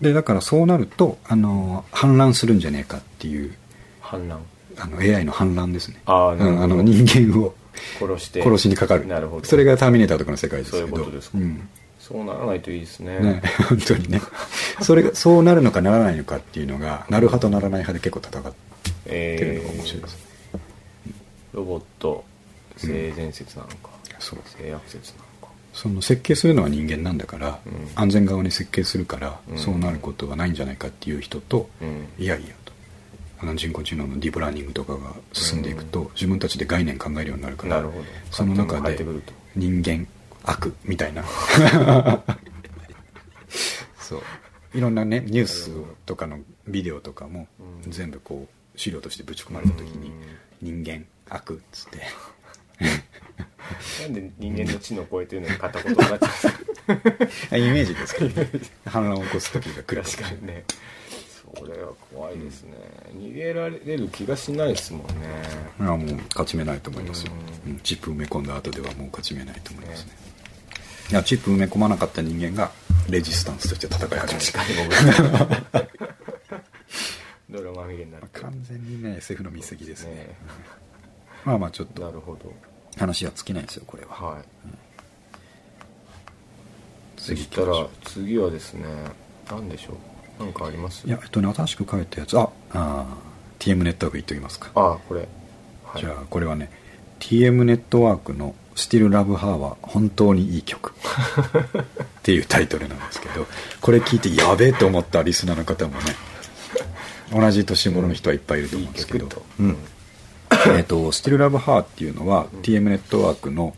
A: でだからそうなるとあの反乱するんじゃねえかっていう
B: 反乱。
A: あの AI の反乱ですね。
B: あ
A: あの人間を
B: 殺して。
A: 殺しにかかる。
B: なるほど。
A: それがターミネーターとかの世界ですけど。
B: そういうことですか。
A: ん
B: そうならないといいですね。
A: ね、本当にね。それがそうなるのかならないのかっていうのがなる派とならない派で結構戦ってるのが面白いです、
B: ロボット性善説なのか、
A: そう。
B: 性悪説なのか。
A: その設計するのは人間なんだから、
B: うん。
A: 安全側に設計するから、
B: うん。
A: そうなることはないんじゃないかっていう人と、
B: うん。
A: いやいやと。あの人工知能のディープラーニングとかが進んでいくと、自分たちで概念考えるようになるから
B: なるほど。
A: その中で人間悪みたいな。そう。いろんなねニュースとかのビデオとかも
B: うん。
A: 全部こう資料としてぶち込まれた時に人間悪っつって。
B: なんで人間の知能を超えてるのに片言になっちゃうんですか？
A: イメージですけどね。反乱を起こす時が来る
B: 確かにね。それは怖いですね、逃げられる気がしないですもんね。
A: いやもう勝ち目ないと思いますよ、
B: うん。
A: うん。チップ埋め込んだ後ではもう勝ち目ないと思いますねいやチップ埋め込まなかった人間がレジスタンスとして戦い始め
B: 確かに僕。ドラマになる
A: た完全にね SF の見過ぎですね。
B: ね。
A: まあまあちょっと。
B: なるほど。
A: 話は尽きないですよこれは。
B: はい。そ
A: 次
B: したら次はですね何でしょう？何かあります？
A: いやえっとね新しく書いたやつ。ああー TM ネットワーク言っときますか、
B: あこれ、はい、
A: じゃあこれはね TM ネットワークの「Still Love Her」は本当にいい曲。っていうタイトルなんですけどこれ聞いてやべえと思ったリスナーの方もね同じ年頃の人はいっぱいいると思うんですけど。うん。えっと「Still Love Her」っていうのは、TM ネットワークの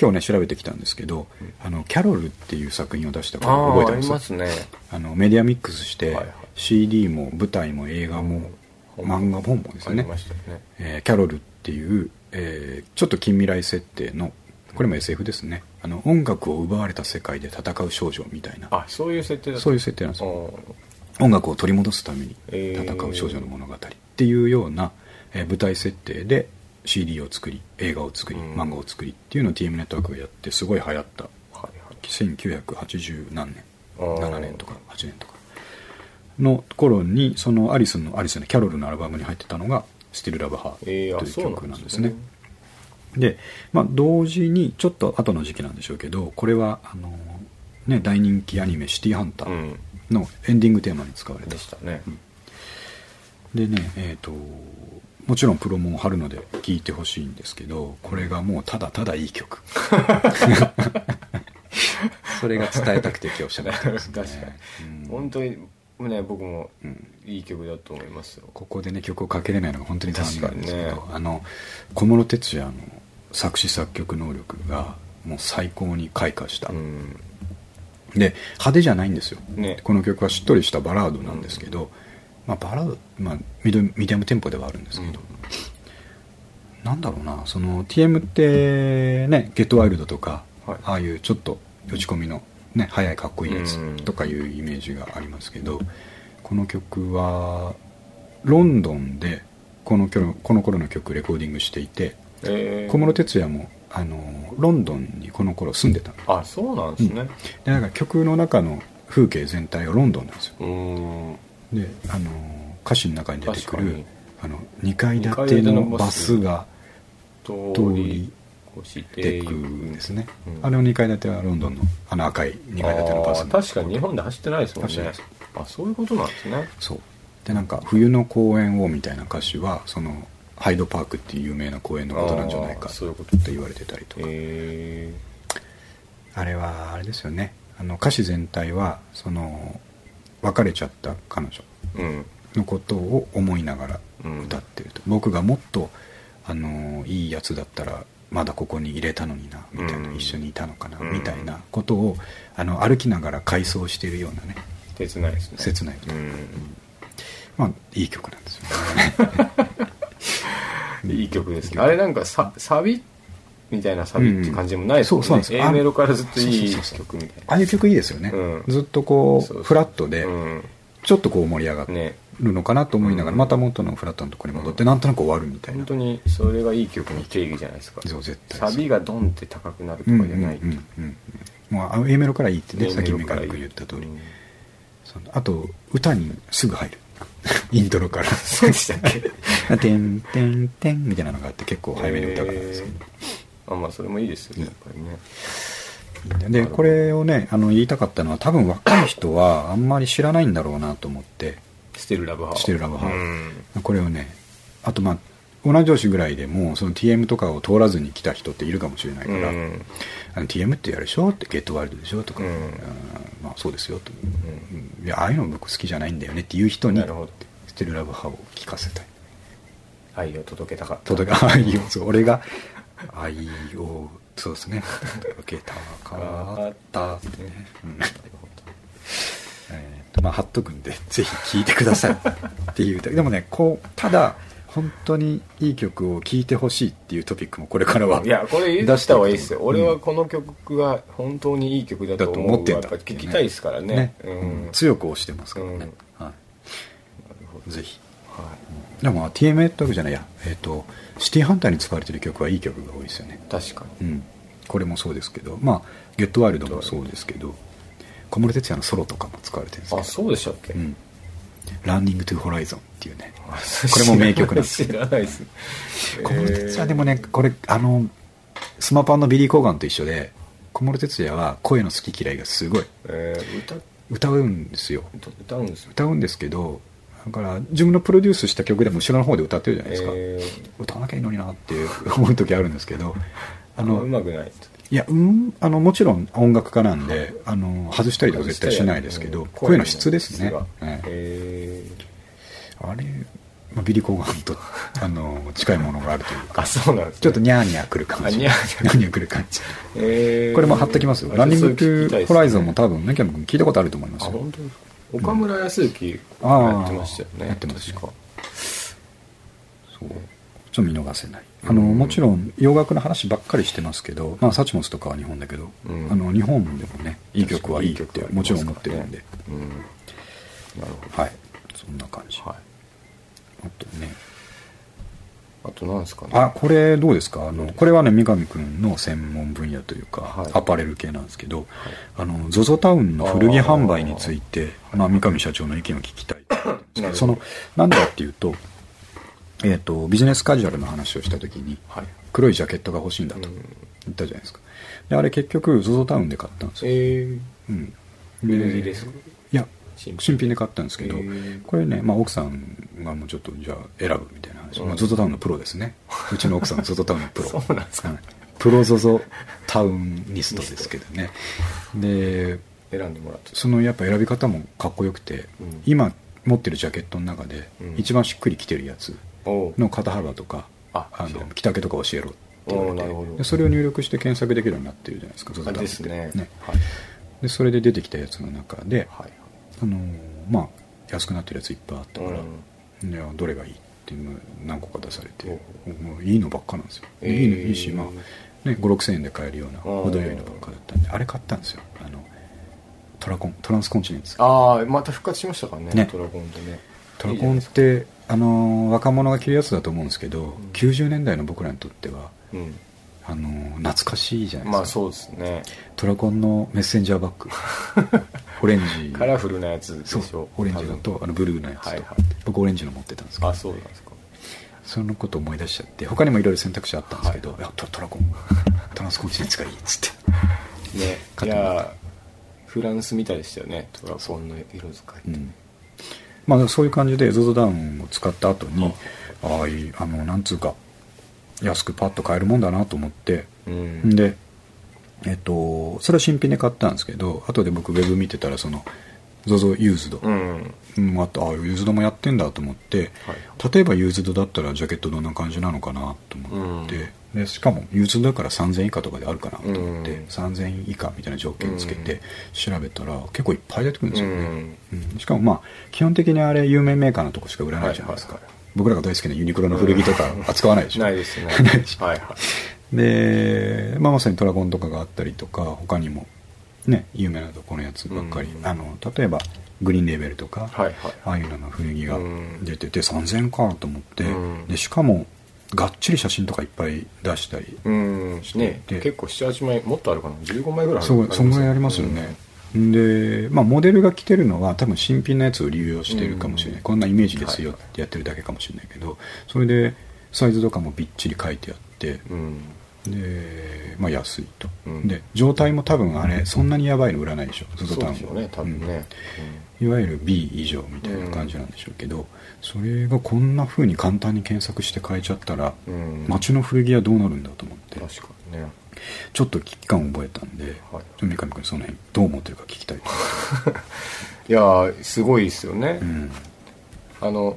A: 今日ね調べてきたんですけど「あのキャロル」っていう作品を出したから
B: あああ
A: 覚えてま
B: りますすね。
A: あのメディアミックスして、
B: はいはい。
A: CD も舞台も映画も、漫画本もですね。
B: ね。
A: えーキャロルっていう、えーちょっと近未来設定のこれも SF ですね。あの音楽を奪われた世界で戦う少女みたいな。
B: あそういう設定だ
A: そういう設定なんですよ。
B: お
A: 音楽を取り戻すために
B: えー。
A: 戦う少女の物語。っていうような、えー舞台設定で CD を作り映画を作り
B: うん。
A: 漫画を作りっていうのを TM ネットワークがやってすごい流行った。
B: はいはい。
A: 1980何年。
B: あー。
A: 7年とか8年とか。の頃にそのアリスのアリスのキャロルのアルバムに入ってたのが「Still Love Her」という
B: えーあそう
A: 曲
B: な
A: んんですすね。で、まあ、同時にちょっと後の時期なんでしょうけどこれはあの、ね、大人気アニメ「シティーハンター
B: うん」
A: のエンディングテーマに使われた。
B: でしたね、
A: でねえっ、ともちろんプロも貼るので聴いてほしいんですけどこれがもうただただいい曲。それが伝えたくて今日喋ってます、ね、
B: 確かに、
A: うん
B: 本当にね僕も
A: うん。
B: いい曲だと思いますよ、
A: ここでね曲をかけれないのが本当に残念なんですけど、
B: ね。
A: あの小室哲哉の作詞作曲能力がもう最高に開花した、
B: うん。
A: で派手じゃないんですよ、
B: ね。
A: この曲はしっとりしたバラードなんですけど、まあ、バラード、まあ、ミドミディアムテンポではあるんですけど、なんだろうなその TM ってね「ゲットワイルド」とか、
B: はい。
A: ああいうちょっと打ち込みの、ね、速いかっこいいやつ
B: うん。
A: とかいうイメージがありますけど、この曲はロンドンでこの頃この頃の曲レコーディングしていて
B: えー。
A: 小室哲哉もあのロンドンにこの頃住んでたの。
B: あそうなんですね。
A: でなんか曲の中の風景全体がロンドンなんですよ。
B: うん。
A: であの歌詞の中に出てくるあの2階建
B: 二階
A: て
B: 建てのバス
A: が
B: 通
A: 通
B: り
A: り
B: 越して
A: 出てくるんですね、
B: うん。
A: あれの2階建てはロンドンのあの赤い2階建てのバス
B: 確かに日本で走ってないですもんね。あそういうことなんですね。
A: そう。でなんか冬の公園をみたいな歌詞はそのハイドパークっていう有名な公園のことなんじゃないか
B: あーそういうこと。
A: って言われてたりとか。
B: え
A: あれはあれですよね。あの歌詞全体はその別れちゃった彼女のことを思いながら歌ってると、僕がもっとあのいいやつだったらまだここに入れたのになみたいな、
B: うん。
A: 一緒にいたのかな、
B: うん。
A: みたいなことをあの歩きながら回想しているようなね
B: 切ないですね。
A: 切ない
B: うん。
A: まあいい曲なんですよね。
B: いい曲ですね。あれなんかさサビみたいなサビって感じでもないですもんね。
A: うん。そうそうなんです。
B: A メロからずっといい曲みたいな。
A: ああいう曲いいですよね、
B: うん。
A: ずっとこ
B: そう
A: フラットで
B: うん。
A: ちょっとこう盛り上が
B: ね
A: るのかなと思いながら、
B: うん。
A: また元のフラットのところに戻ってなんとなく終わるみたいな。
B: 本当にそれがいい曲の定義じゃないですか。
A: そう絶対
B: サビがドンって高くなると
A: うんうん
B: かじゃない
A: うんうんうんもうあの A メロからいいってねさっき
B: メロからいい。
A: 三上君言った通り、
B: うん。
A: あと歌にすぐ入る。イントロから。
B: そうでしたっけ「
A: てんてんてん」みたいなのがあって結構早めに歌からですよ
B: へーあまあそれもいいですよねやっぱりね。
A: でこれをねあの言いたかったのは多分若い人はあんまり知らないんだろうなと思って。
B: ステルラブハー。
A: ステルラブハー。
B: うん。
A: これをねあとまあ同じ年ぐらいでもその TM とかを通らずに来た人っているかもしれないから、
B: うん。
A: あの TM ってやるでしょ？ってゲットワイルドでしょ？とか、
B: うん。
A: まあそうですよと、うん。いやああいうの僕好きじゃないんだよねっていう人にステルラブハを聞かせたい。
B: 愛を届けたかった。
A: 届け愛をそう俺が愛をそうですね。届けたかったってね、うんまあ貼っとくんで ぜひ聴いてください。っていうでもねこうただ本当にいい曲を聴いてほしいっていうトピックもこれからはい
B: やこれ出した方がいいですよ、
A: う。ん
B: 俺はこの曲が本当にいい曲だと思
A: ってんだ
B: やっぱ聞きたいですからね。うん
A: うん。強く押してますからね、
B: うん。
A: はい、ぜひ。
B: は
A: でも TMA ってわけじゃないや、えー、とシティハンターに使われてる曲はいい曲が多いですよね。
B: い確かに。
A: うん。これもそうですけど。まあゲットワイルドもそうですけど小室哲哉のソロとかも使われてるんですけど。
B: あそうでしたっけ、
A: うん。ランニングトゥホライゾンっていうね。
B: あ
A: これも名曲なんです
B: 知らないです。
A: 小室哲哉でもねこれあのスマパンのビリー・コーガンと一緒で小室哲哉は声の好き嫌いがすごい。
B: えー歌？
A: 歌うんですよ。
B: 歌歌うんですよ。
A: 歌うんですけどだから自分のプロデュースした曲でも後ろの方で歌ってるじゃないですか、
B: え
A: 歌わなきゃいいのになって思う時あるんですけど
B: ー、あ
A: の
B: うまくない
A: いやうんあのもちろん音楽家なんであの外したりとか絶対しないですけど声の質ですね、ええ。
B: え
A: あれ、まあ、ビリー・コーガンと あの近いものがあるという
B: ー、
A: か
B: あそうなんです、ね、
A: ちょっとニャーニャーくる感じ。
B: あ
A: ニャーニャー。くる感じ。
B: えー。
A: これも貼っときますよ、
B: あ
A: ランニング・トゥ・ホライゾンも多分ねキャム君聞いたことあると思いますよ。
B: 岡村康之やってましたよね
A: やってますね。
B: 確か。
A: そう。ちょっと見逃せないあの、
B: うん
A: もちろん洋楽の話ばっかりしてますけど、まあ、サチモスとかは日本だけど、
B: うん。
A: あの日本でもねいい曲はいいってもちろん思ってるんで、
B: うん。なるほど。
A: はい。そんな感じ、
B: はい。
A: あとね。
B: あとなんですかね。
A: あこれどうですか？あのこれはね三上君の専門分野というか、
B: はい。
A: アパレル系なんですけど、あの ZOZO タウンの古着販売についてまあ、三上社長の意見を聞きたい。そのなんだっていうと,、えー、とビジネスカジュアルの話をした時に
B: はい。
A: 黒いジャケットが欲しいんだと
B: うん。
A: 言ったじゃないですか。であれ結局 ZOZO タウンで買ったんですよ、
B: えー、
A: うん、
B: 古着ですか？
A: いや
B: 新品
A: で買ったんですけど
B: へー。
A: これね、まあ、奥さんがもうちょっとじゃあ選ぶみたいな話、
B: うん。
A: まあ、ZOZO タウンのプロですね。うちの奥さんは ZOZO タウンのプロ。
B: そうなんですか。
A: はい。プロ ZOZO タウンニストですけどね。で
B: 選んでもらって
A: そのやっぱ選び方もかっこよくて、
B: うん。
A: 今持ってるジャケットの中で
B: うん。
A: 一番しっくりきてるやつの肩幅とか、
B: あ
A: の着丈とか教えろって言われてそれを入力して検索できるようになってるじゃないですかウンって
B: あですね
A: ね。
B: はい。
A: でそれで出てきたやつの中で、
B: はい
A: あのーまあ安くなってるやついっぱいあったから、
B: うん。
A: どれがいいっていうの何個か出されて
B: お
A: もういいのばっかなんですよ、
B: えー。
A: いいのいいし、まあね、5 6 0円で買えるような
B: うん。
A: 程よいのばっかだったんであれ買ったんですよ。あのトラコントランスコンチネンツ。
B: ああまた復活しましたからね
A: ね。
B: トラゴンってね。
A: トラコンってあのー若者が着るやつだと思うんですけど、90年代の僕らにとっては
B: うん。
A: あのー懐かしいじゃないですか、
B: まあそうですね。
A: トラコンのメッセンジャーバッグ。オレンジ。
B: カラフルなやつでし
A: そう
B: ょ
A: オレンジのとあのブルーのやつと、
B: はいはい。
A: 僕オレンジの持ってたんですけど。
B: あそうなんですか。
A: そのこと思い出しちゃって他にもいろいろ選択肢あったんですけど、い、やトトラコン。トランスコンチネンツがいいっつって。
B: ね。いやフランスみたいでしたよね。トラコンの色使いって。
A: うんまあそういう感じで ZOZO ダウンを使った後にああいいあのなんつうか安くパッと買えるもんだなと思って、
B: うん。
A: でえっとそれは新品で買ったんですけど後で僕ウェブ見てたらその ZOZOUSED、
B: うん。
A: うん、あとあユーズドもやってんだと思って、例えばユーズドだったらジャケットどんな感じなのかなと思って、でしかもユーズドだから3000円以下とかであるかなと思って、
B: うん。
A: 3000円以下みたいな条件つけて調べたら結構いっぱい出てくるんですよね、
B: うん。
A: うん。しかもまあ基本的にあれ有名メーカーのとこしか売らないじゃないですか、
B: はいはいはい。
A: 僕らが大好きなユニクロの古着とか扱わないでしょ、
B: ないですね。
A: ないでしょ。
B: はいはい。
A: で、まあ、まさにトラゴンとかがあったりとか他にもね有名なとこのやつばっかり、
B: うん。
A: あの例えばグリーンレーベルとか、
B: はいはい。
A: ああいうのの古着が
B: うん。
A: 出てて3000円かと思って、
B: うん。
A: でしかもがっちり写真とかいっぱい出したり、
B: うん。ね。
A: で
B: 結構78枚もっとあるかな？15枚ぐらいある。
A: そうそんぐらいありますよね、で、まあ、モデルが着てるのは多分新品のやつを流用してるかもしれない、
B: うん。
A: こんなイメージですよ
B: はい。
A: ってやってるだけかもしれないけどそれでサイズとかもびっちり書いてあって
B: うん
A: で、まあ、安いと、
B: うん。
A: で状態も多分あれそんなにやばいの売らないでしょ。
B: そう
A: ゾゾタウン
B: でしょうね多分ね。
A: いわゆる B 以上みたいな感じなんでしょうけど、それがこんな風に簡単に検索して変えちゃったら、
B: うん。
A: 街の古着はどうなるんだと思って。
B: 確かにね。
A: ちょっと危機感を覚えたんで、
B: はい。
A: 三上君その辺どう思ってるか聞きたいと
B: いやーすごいですよね、
A: うん。
B: あの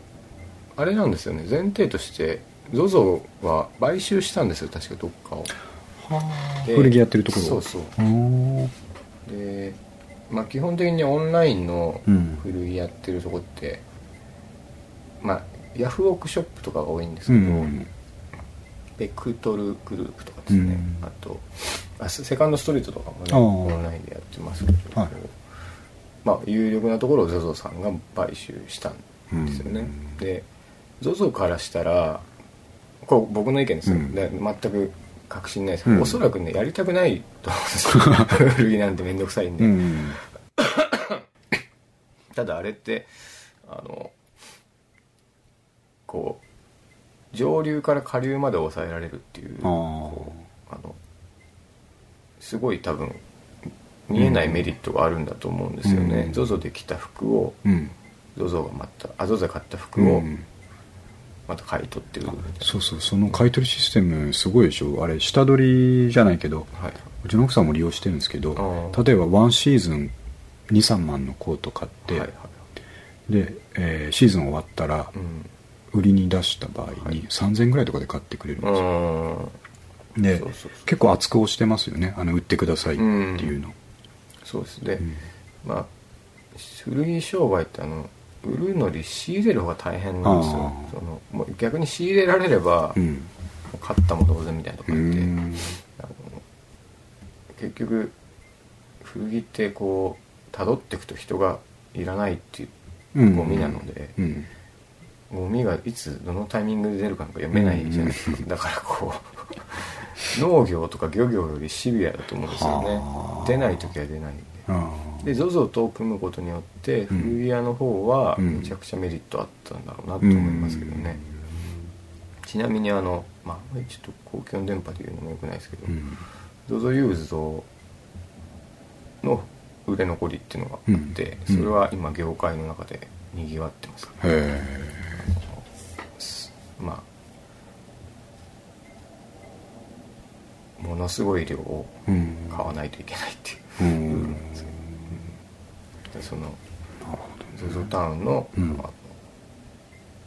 B: あれなんですよね。前提として ZOZO は買収したんですよ確かどっかを。で
A: 古着やってるところ。
B: そうそう。でまあ基本的にオンラインの
A: うん。
B: 古着やってるとこって、まあヤフオクショップとかが多いんです
A: う
B: けど、
A: ん。
B: ベクトルグループとかですね、
A: うん。
B: あとあセセカンドストリートとかもねオンラインでやってますけど、
A: はい。
B: まあ有力なところを ZOZO さんが買収したんですよね、
A: うん。
B: で ZOZO からしたらこれ僕の意見ですよ、
A: うん。
B: で全く確信ないです。けど、
A: うん。
B: おそらくねやりたくないと思うんです。よ 古着なんて面倒くさいんで、
A: うん。
B: ただあれってあのこう上流から下流まで抑えられるっていう
A: あ
B: のすごい多分見えないメリットがあるんだと思うんですよね、
A: うん。
B: ZOZO で着た服を
A: うん。
B: ZOZO がまたあ ZOZO で買った服を
A: うん
B: また買い取ってる、
A: そうそうその買い取りシステムすごいでしょ。あれ下取りじゃないけど
B: はい。う
A: ちの奥さんも利用してるんですけど例えばワンシーズン23万のコート買って、
B: はいはい。
A: で、えーシーズン終わったら
B: うん。
A: 売りに出した場合
B: はい。
A: に3000円ぐらいとかで買ってくれるんですよ、
B: うん
A: で結構厚く押してますよね。あの売ってくださいっていうの、
B: そうですね、
A: うん。
B: まあ古着商売ってあの売るのに仕入れる方が大変なんですよ。そのもう逆に仕入れられれば、も
A: うん。
B: う買ったも同然みたいなとこ
A: う
B: あって、結局古着ってこう辿っていくと人がいらないっていう
A: うん。
B: ゴミなので
A: うん。
B: ゴミがいつどのタイミングで出るかなんか読めないじゃないですか、だからこう 農業とか漁業よりシビアだと思うんですよね。
A: はあ。
B: 出ない時は出ないんで。
A: あ
B: で ZOZO と組むことによって
A: うん。
B: 古着屋の方は
A: うん。
B: めちゃくちゃメリットあったんだろうなと
A: ー
B: 思いますけどね、ちなみにあのまあちょっと公共の電波で言うのもよくないですけど、
A: うん。
B: ZOZO ユーズドの売れ残りっていうのがあって、
A: うん。
B: それは今業界の中でにぎわってます、
A: へえ
B: まあものすごい量を
A: うん。
B: 買わないといけないっていう
A: うん
B: ルールなんですよでその
A: なるほ
B: ZOZO タウンの,、
A: うん。
B: あの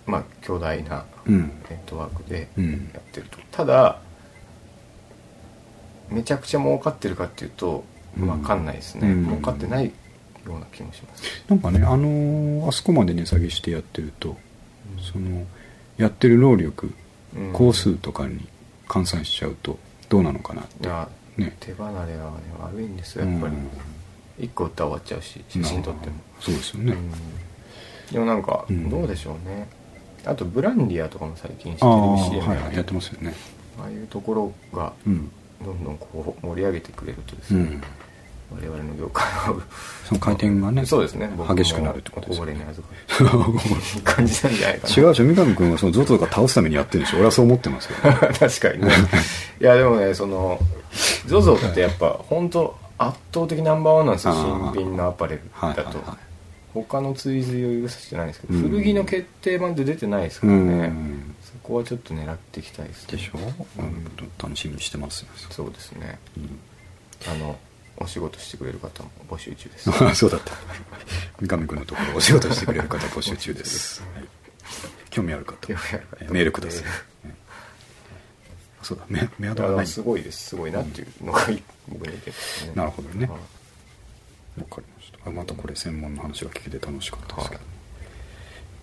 B: まあ巨大なネットワークで
A: うん。
B: やってると、ただめちゃくちゃ儲かってるかっていうと
A: うん。
B: 分かんないですね、
A: うん。
B: 儲かってないような気もします。
A: なんかねあのーあそこまで値下げしてやってるとそのやってる労力
B: うん。
A: 工数とかに換算しちゃうとどうなのかなって。ね。
B: 手離れはね悪いんですよやっぱり、一個打ったら終わっちゃうし写真撮っても、
A: そうですよね、
B: うん。でもなんか
A: うん。
B: どうでしょうね、あとブランディアとかも最近テレビ CM
A: はいはいやってますよね。
B: ああいうところが
A: うん。
B: どんどんこう盛り上げてくれるとですね、
A: うん。
B: 我々の業界は
A: その回転がね
B: そうですね。
A: 激しくなるってことですよね
B: れに預かるいい感じなんじゃないかな。
A: 違うでしょ三上君はその ZOZO とか倒すためにやってるんでしょ。俺はそう思ってますけど、ね、
B: 確かにね。いやでもねその ZOZO ってやっぱ本当圧倒的ナンバーワンなんですよ新品のアパレルだと、他の追随を許させてないんですけど、
A: うん。
B: 古着の決定版って出てないですか
A: う
B: らね、
A: ん。
B: そこはちょっと狙っていきたいですね。
A: でしょ、うん、楽しみにしてますよ、
B: そうですね。
A: うん。
B: あのお仕事してくれる方も募集中です。
A: あ そうだった。三上君のところお仕事してくれる方募集中です、はい。興味ある方メールください、そうだメメア
B: い
A: ドはない
B: やすごいです。すごいなっていうのが僕に言ってますね。
A: なるほどね。
B: はい。
A: わかりました。あまたこれ専門の話が聞けて楽しかったですけど、
B: はい。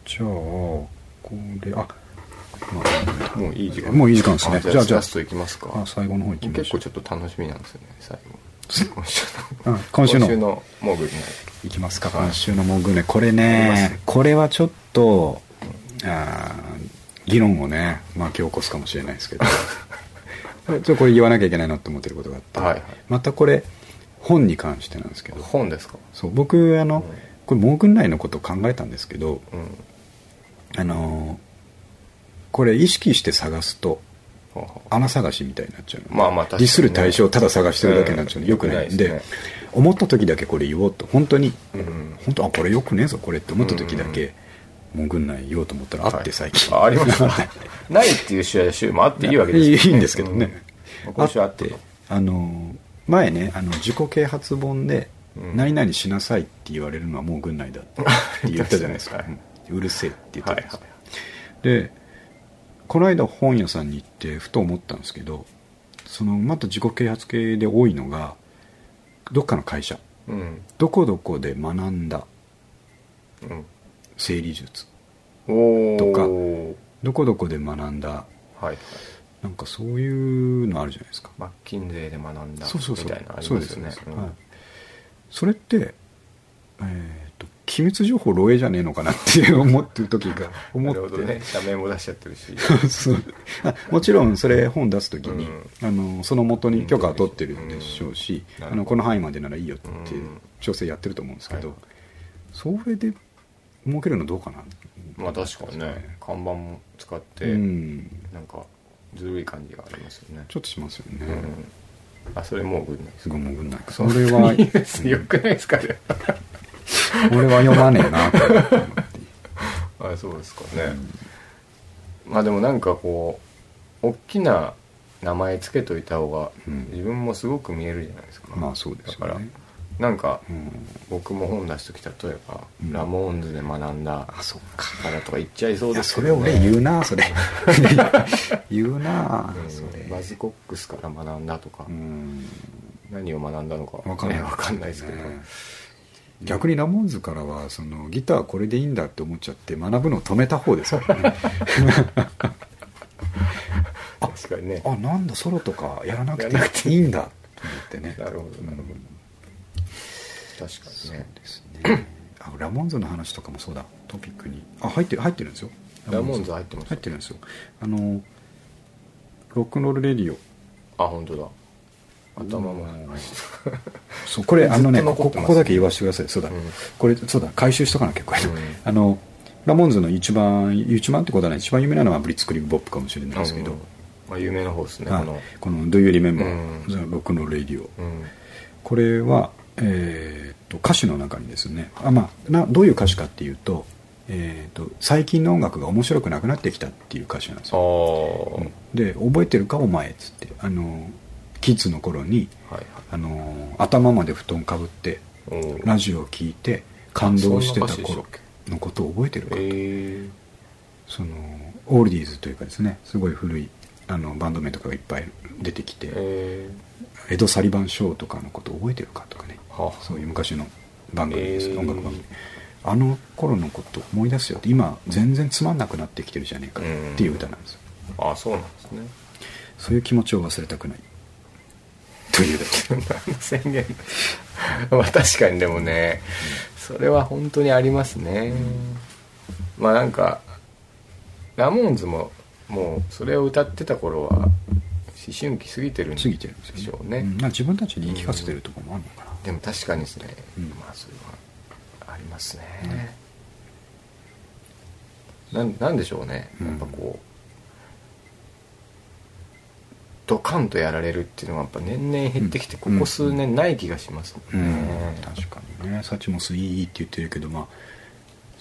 A: じゃあこれあ、まあ、
B: もういい時間。
A: もういい時間ですね。
B: あじゃ
A: あじゃあ
B: あ。ラストいきますか。
A: あ最後の方行きまし
B: 結構ちょっと楽しみなんですよね最後。今週の。
A: あ今週の。
B: 今週のモーグルに
A: いきますか。
B: はい。
A: 今週のモグネこれねこれはちょっとあー議論をね巻き起こすかもしれないですけど。ちょっとこれ言わなきゃいけないなと思ってることがあって、
B: はいはい。
A: またこれ本に関してなんですけど。
B: 本ですか？
A: そう僕あの、
B: うん。
A: これモーグン内のことを考えたんですけど
B: うん。
A: あのこれ意識して探すと穴探しみたいになっちゃうの。で
B: まあまあ確か
A: スる対象をただ探してるだけになっちゃうの、
B: うん。
A: よくない。んで
B: ね。
A: 思った時だけこれ言おうと。本当に
B: うん。
A: 本当あこれよくねえぞこれって思った時だけ潜んない言おうと思ったらあって最近、
B: あありますか ないっていう週や週もあっていいわけですよ
A: いいいいんですけどね、
B: うん。今週あって。
A: ああの前ねあの自己啓発本で
B: うん。
A: 何々しなさいって言われるのはもう軍内だって言ったじゃないですか、
B: はい。
A: うるせえって言った
B: はい
A: じゃないですか、でこの間本屋さんに行ってふと思ったんですけどそのまた自己啓発系で多いのがどっかの会社。
B: うん。
A: どこどこで学んだ。
B: うん
A: 整理術。とか
B: はい
A: どこどこで学んだ。
B: はい
A: なんかそういうのあるじゃないですか。
B: マッキンゼーで学んだみたいなのありまよね。
A: それってえっ、と機密情報漏洩じゃねえのかなって思ってる時が思って
B: なるほどね。社名も出しちゃってるし。
A: もちろんそれ本出す時に、
B: う
A: あのその元に許可は取ってるんでしょうし、
B: うん。
A: あのこの範囲までならいいよって
B: うん。
A: 調整やってると思うんですけど、
B: はい。
A: それで儲けるのどうかな？
B: まあ確かにね。看板も使って
A: うん。
B: なんかずるい感じがありますよね。
A: ちょっとしますよね、
B: うん。あそれもうグッない。です
A: すごい潜んない。そ
B: そ
A: れは
B: よ くないですか？ね
A: 俺は読まねえなと思って。
B: あそうですかね、まあでもなんかこう大きな名前つけといた方が
A: うん。
B: 自分もすごく見えるじゃないですか、
A: まあそうですよね。
B: だからなんか
A: うん。
B: 僕も本出す時例えば、
A: うん。
B: ラモーンズで学んだ
A: あそっか。
B: からとか言っちゃいそうですけど、
A: それ俺
B: ね、
A: 言うなそれ。言うな
B: うん。
A: それ。
B: バズコックスから学んだとか、
A: うん。
B: 何を学んだのか。
A: わかんない。
B: ねわかんないですけど、
A: ね。逆にラモンズからはそのギターこれでいいんだって思っちゃって学ぶのを止めた方ですからね。
B: 確かにね。
A: あなんだソロとかやらなくていいんだと思ってね。
B: なるほどなるほど。
A: うん
B: 確か
A: そう
B: にね
A: ですね。あ Ramones の話とかもそうだ。トピックに。あ入ってる入ってるんですよ。
B: Ramones 入ってます。
A: 入ってるんですよ。あの Rock 'n' Roll Radio。
B: あ本当だ。頭も。
A: そうこれあのねここここだけ言わせてください。そうだ、
B: うん。
A: これそうだ。回収しとかなきゃこれ、
B: うん。
A: あの Ramones の一番一番ってことはない。一番有名なのは Blitzkrieg Bop かもしれないですけど、
B: うん。まあ、有名な方ですね
A: はい。
B: この。
A: この「Do You Remember、
B: うん。
A: ロックンロールレディオ」
B: うん。
A: これは、えー、と歌詞の中にですねあ、まあ、などういう歌詞かっていうと,、えー、と最近の音楽が面白くなくなってきたっていう歌詞なんです
B: あ
A: よ、
B: あ、
A: うん。で覚えてるかお前っつってあのキッズの頃に
B: はいはい。
A: あの頭まで布団かぶってラジオを聞いて感動してた頃のことを覚えてるかと、
B: え
A: そのオールディーズというかですねすごい古いあのバンド名とかがいっぱい出てきて、
B: ー、え
A: エド・サリバン・ショーとかのことを覚えてるかとかね。
B: ー、はあ
A: そういう昔の番組です、
B: えー。
A: 音楽番組。あの頃のこと思い出すよって今全然つまんなくなってきてるじゃねえかっていう歌なんですよ。
B: あそうなんですね。
A: そういう気持ちを忘れたくない。というだけ
B: 何の。宣言。まあ確かにでもねそれは本当にありますね。まあなんかラモーンズももうそれを歌ってた頃は思春期過ぎてるん
A: で
B: しょうね、
A: うん。まあ自分たちに言い聞かせてるところもあるのかな、
B: でも確かにですね、
A: うん。
B: まあそれはありますね、なんなんでしょうね。やっぱこう、ドカンとやられるっていうのがやっぱ年々減ってきて、
A: うん
B: ここ数年ない気がしますね、
A: うん。確かにね。サチモスいいって言ってるけどまあ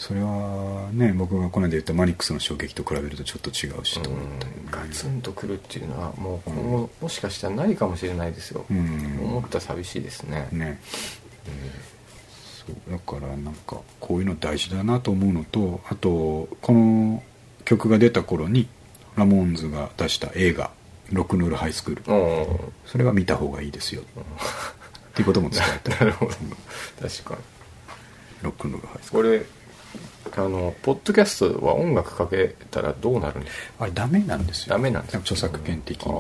A: それはね僕がこの間言ったマニックスの衝撃と比べるとちょっと違うしと思ったりね。
B: ガツンとくるっていうのはもう今後もしかしたらないかもしれないですよ、
A: うん。
B: 思ったら寂しいですね。
A: ね。そうだからなんかこういうの大事だなと思うのとあとこの曲が出た頃にラモーンズが出した映画「ロックノールハイスクール。
B: うんお」
A: それは見た方がいいですよ。っていうことも伝えた
B: なるほど。確かに。
A: ロックノールハイスクール。
B: これあのポッドキャストは音楽かけたらどうなるんですか？
A: あれダメなんですよ。
B: ダメなんですか？
A: 著作権的に。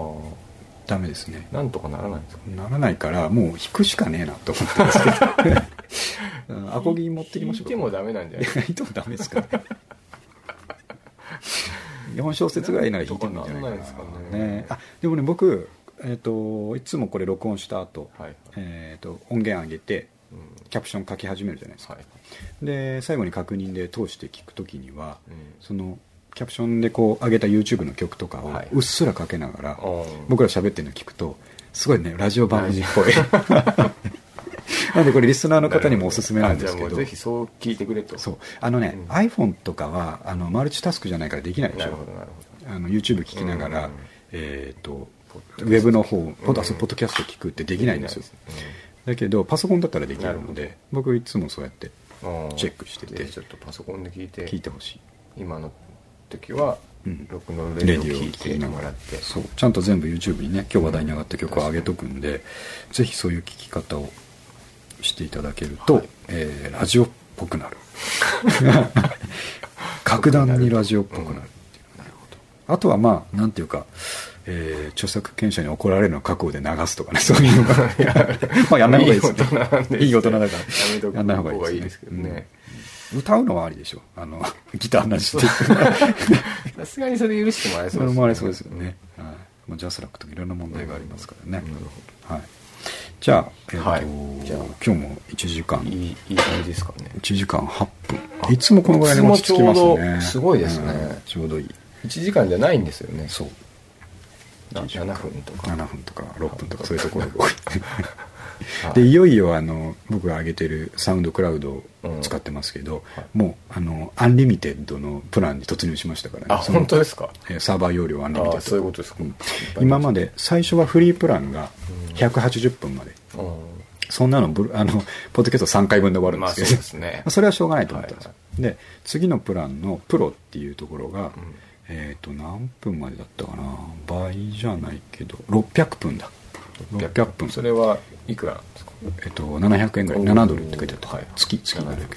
A: ダメですね。
B: なんとかならないんですか？
A: ならないからもう弾くしかねえなと思ってますけど。う んアコギ持ってきましょう
B: 聞いてもダメなんじゃない？
A: いやいてもダメですかね。4小節ぐらいなら弾いてもいいんじゃな
B: ですかね。
A: あでもね僕、えっといつもこれ録音した後、
B: はい。
A: えっと音源上げて
B: うん。
A: キャプション書き始めるじゃないですか、
B: はい
A: で最後に確認で通して聞くときには、
B: うん。
A: そのキャプションでこう上げた YouTube の曲とかを
B: はい。う
A: っすらかけながら、
B: うん
A: 僕ら喋ってるの聞くとすごいねラジオ番組っぽい。なんでこれリスナーの方にもおすすめなんですけど。
B: ぜひそう聞いてくれと。
A: そう。あのね、
B: うん。
A: iPhone とかはあのマルチタスクじゃないからできないでしょ。
B: なるほどなるほ
A: あの YouTube 聞きながら、
B: うん
A: えっ、と
B: ポッ
A: ウェブの方ポッド,、
B: うん。
A: ポッドキャスト聞くってで
B: ど
A: きないんですよ。
B: で
A: だけどパソコンだったらできるので僕いつもそうやってチェックしてて。
B: ちょっとパソコンで聞いて。
A: 聞いてほしい。
B: 今の時は
A: うん。
B: ロックのレディオを聞いてもらって。
A: そう。ちゃんと全部 YouTube にね今日話題に上がった曲を上げとくんで、ぜひそういう聞き方をしていただけると、
B: はい。
A: えーラジオっぽくなる。格段にラジオっぽくなるっていう。
B: なるほ
A: あとはまあなんていうか、えー著作権者に怒られるのを覚悟で流すとかね そういうのがまあやんない方がいいです
B: いい
A: いい大人だから
B: や
A: んない方がいいです,、
B: 方がいいですけどね
A: うん。歌うのはありでしょ。あの ギターなしで。
B: さすがにそれ許してもらえ
A: そ
B: そうです
A: れもありそうですよね、はい。まあ、ジャスラックとかいろんな問題がありますからね、
B: なる
A: はい、じゃあ,、えーと
B: はい。じゃあ。
A: 今日も1時間。
B: いいいい感じですかね。
A: 1時間8分。いつもこのぐらいで落ち着きますね。
B: どすごいですね。
A: うん。ちょうどいい。
B: 1時間じゃないんですよね。
A: そう。
B: な7分とか。
A: 7分とか6分とかそういうところが多い
B: はい。
A: でいよいよあの僕が上げてる SoundCloud を使ってますけど、
B: はい。
A: もうあのアンリミテッドのプランに突入しましたからね
B: あ本当ですか？
A: えーサーバー容量アンリミテッド。
B: あそういうことですか。
A: ん今まで最初はフリープランが180分まで、
B: う
A: そんなのブルあのポッドキャスト3回分で終わるん
B: んまあ
A: です。けど、
B: そうですね。
A: それはしょうがないと思ったんですよ、
B: はい。
A: で次のプランのプロっていうところが、
B: うん
A: えっ、と何分までだったかな？倍じゃないけど600分だ。600分。
B: それはいくらなんですか？
A: えっと、700円ぐらい。
B: おー。
A: 7ドルって書いてあった、
B: はい。
A: 月月700円。
B: 700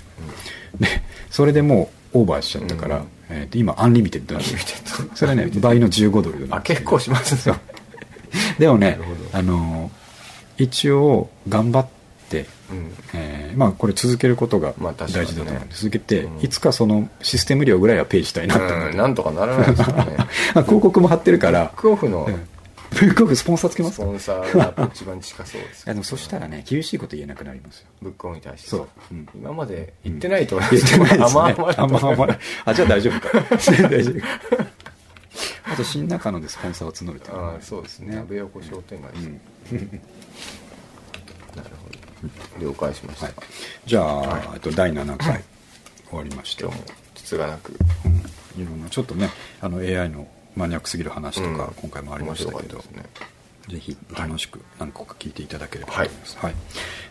A: でそれでもうオーバーしちゃったから、
B: うん。
A: えーと今アンリミテッド。なんでそれはね倍の15ドル
B: あ結構しますね。
A: でもねあの一応頑張って、
B: うん。
A: えーまあこれ続けることが大事だと思うんで、続けて、
B: うん。
A: いつかそのシステム量ぐらいはペイしたいなとて、
B: うん。なんとかならないですかね。
A: まあ広告も貼ってるから。
B: ブックオフの
A: うん。ブックオフスポンサーつけますか？
B: スポンサーが一番近そうです
A: いや でもそしたらね厳しいこと言えなくなりますよ。
B: ブックオフに対して。
A: そう。うん。
B: 今まで言ってないと思います。
A: 言ってないですね。あんま甘々。あ、じゃあ大丈夫か。大丈夫。か。あと、新中野でスポンサーを募るっていうのも
B: ああそうですね。安倍横商店街ですね、なるほど了解しました、
A: はい、じゃあ、えっと第7回。終わりまして
B: 今日もつがなく。
A: うん。いろんなちょっとねあの AI のマニアックすぎる話とか、
B: うん。
A: 今回もありましたけどぜひ楽しく何個か聞いていただければと
B: はい
A: 思います、はい。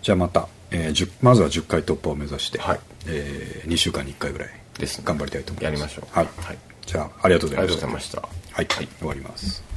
A: じゃあまた、えー10まずは10回突破を目指して、
B: はい。
A: え2週間に1回ぐらい
B: ですね。
A: 頑張りたいと思います。
B: やりましょう。
A: はい、
B: はい。
A: じゃあありがとうございました。
B: がとうございました。
A: はい、終わります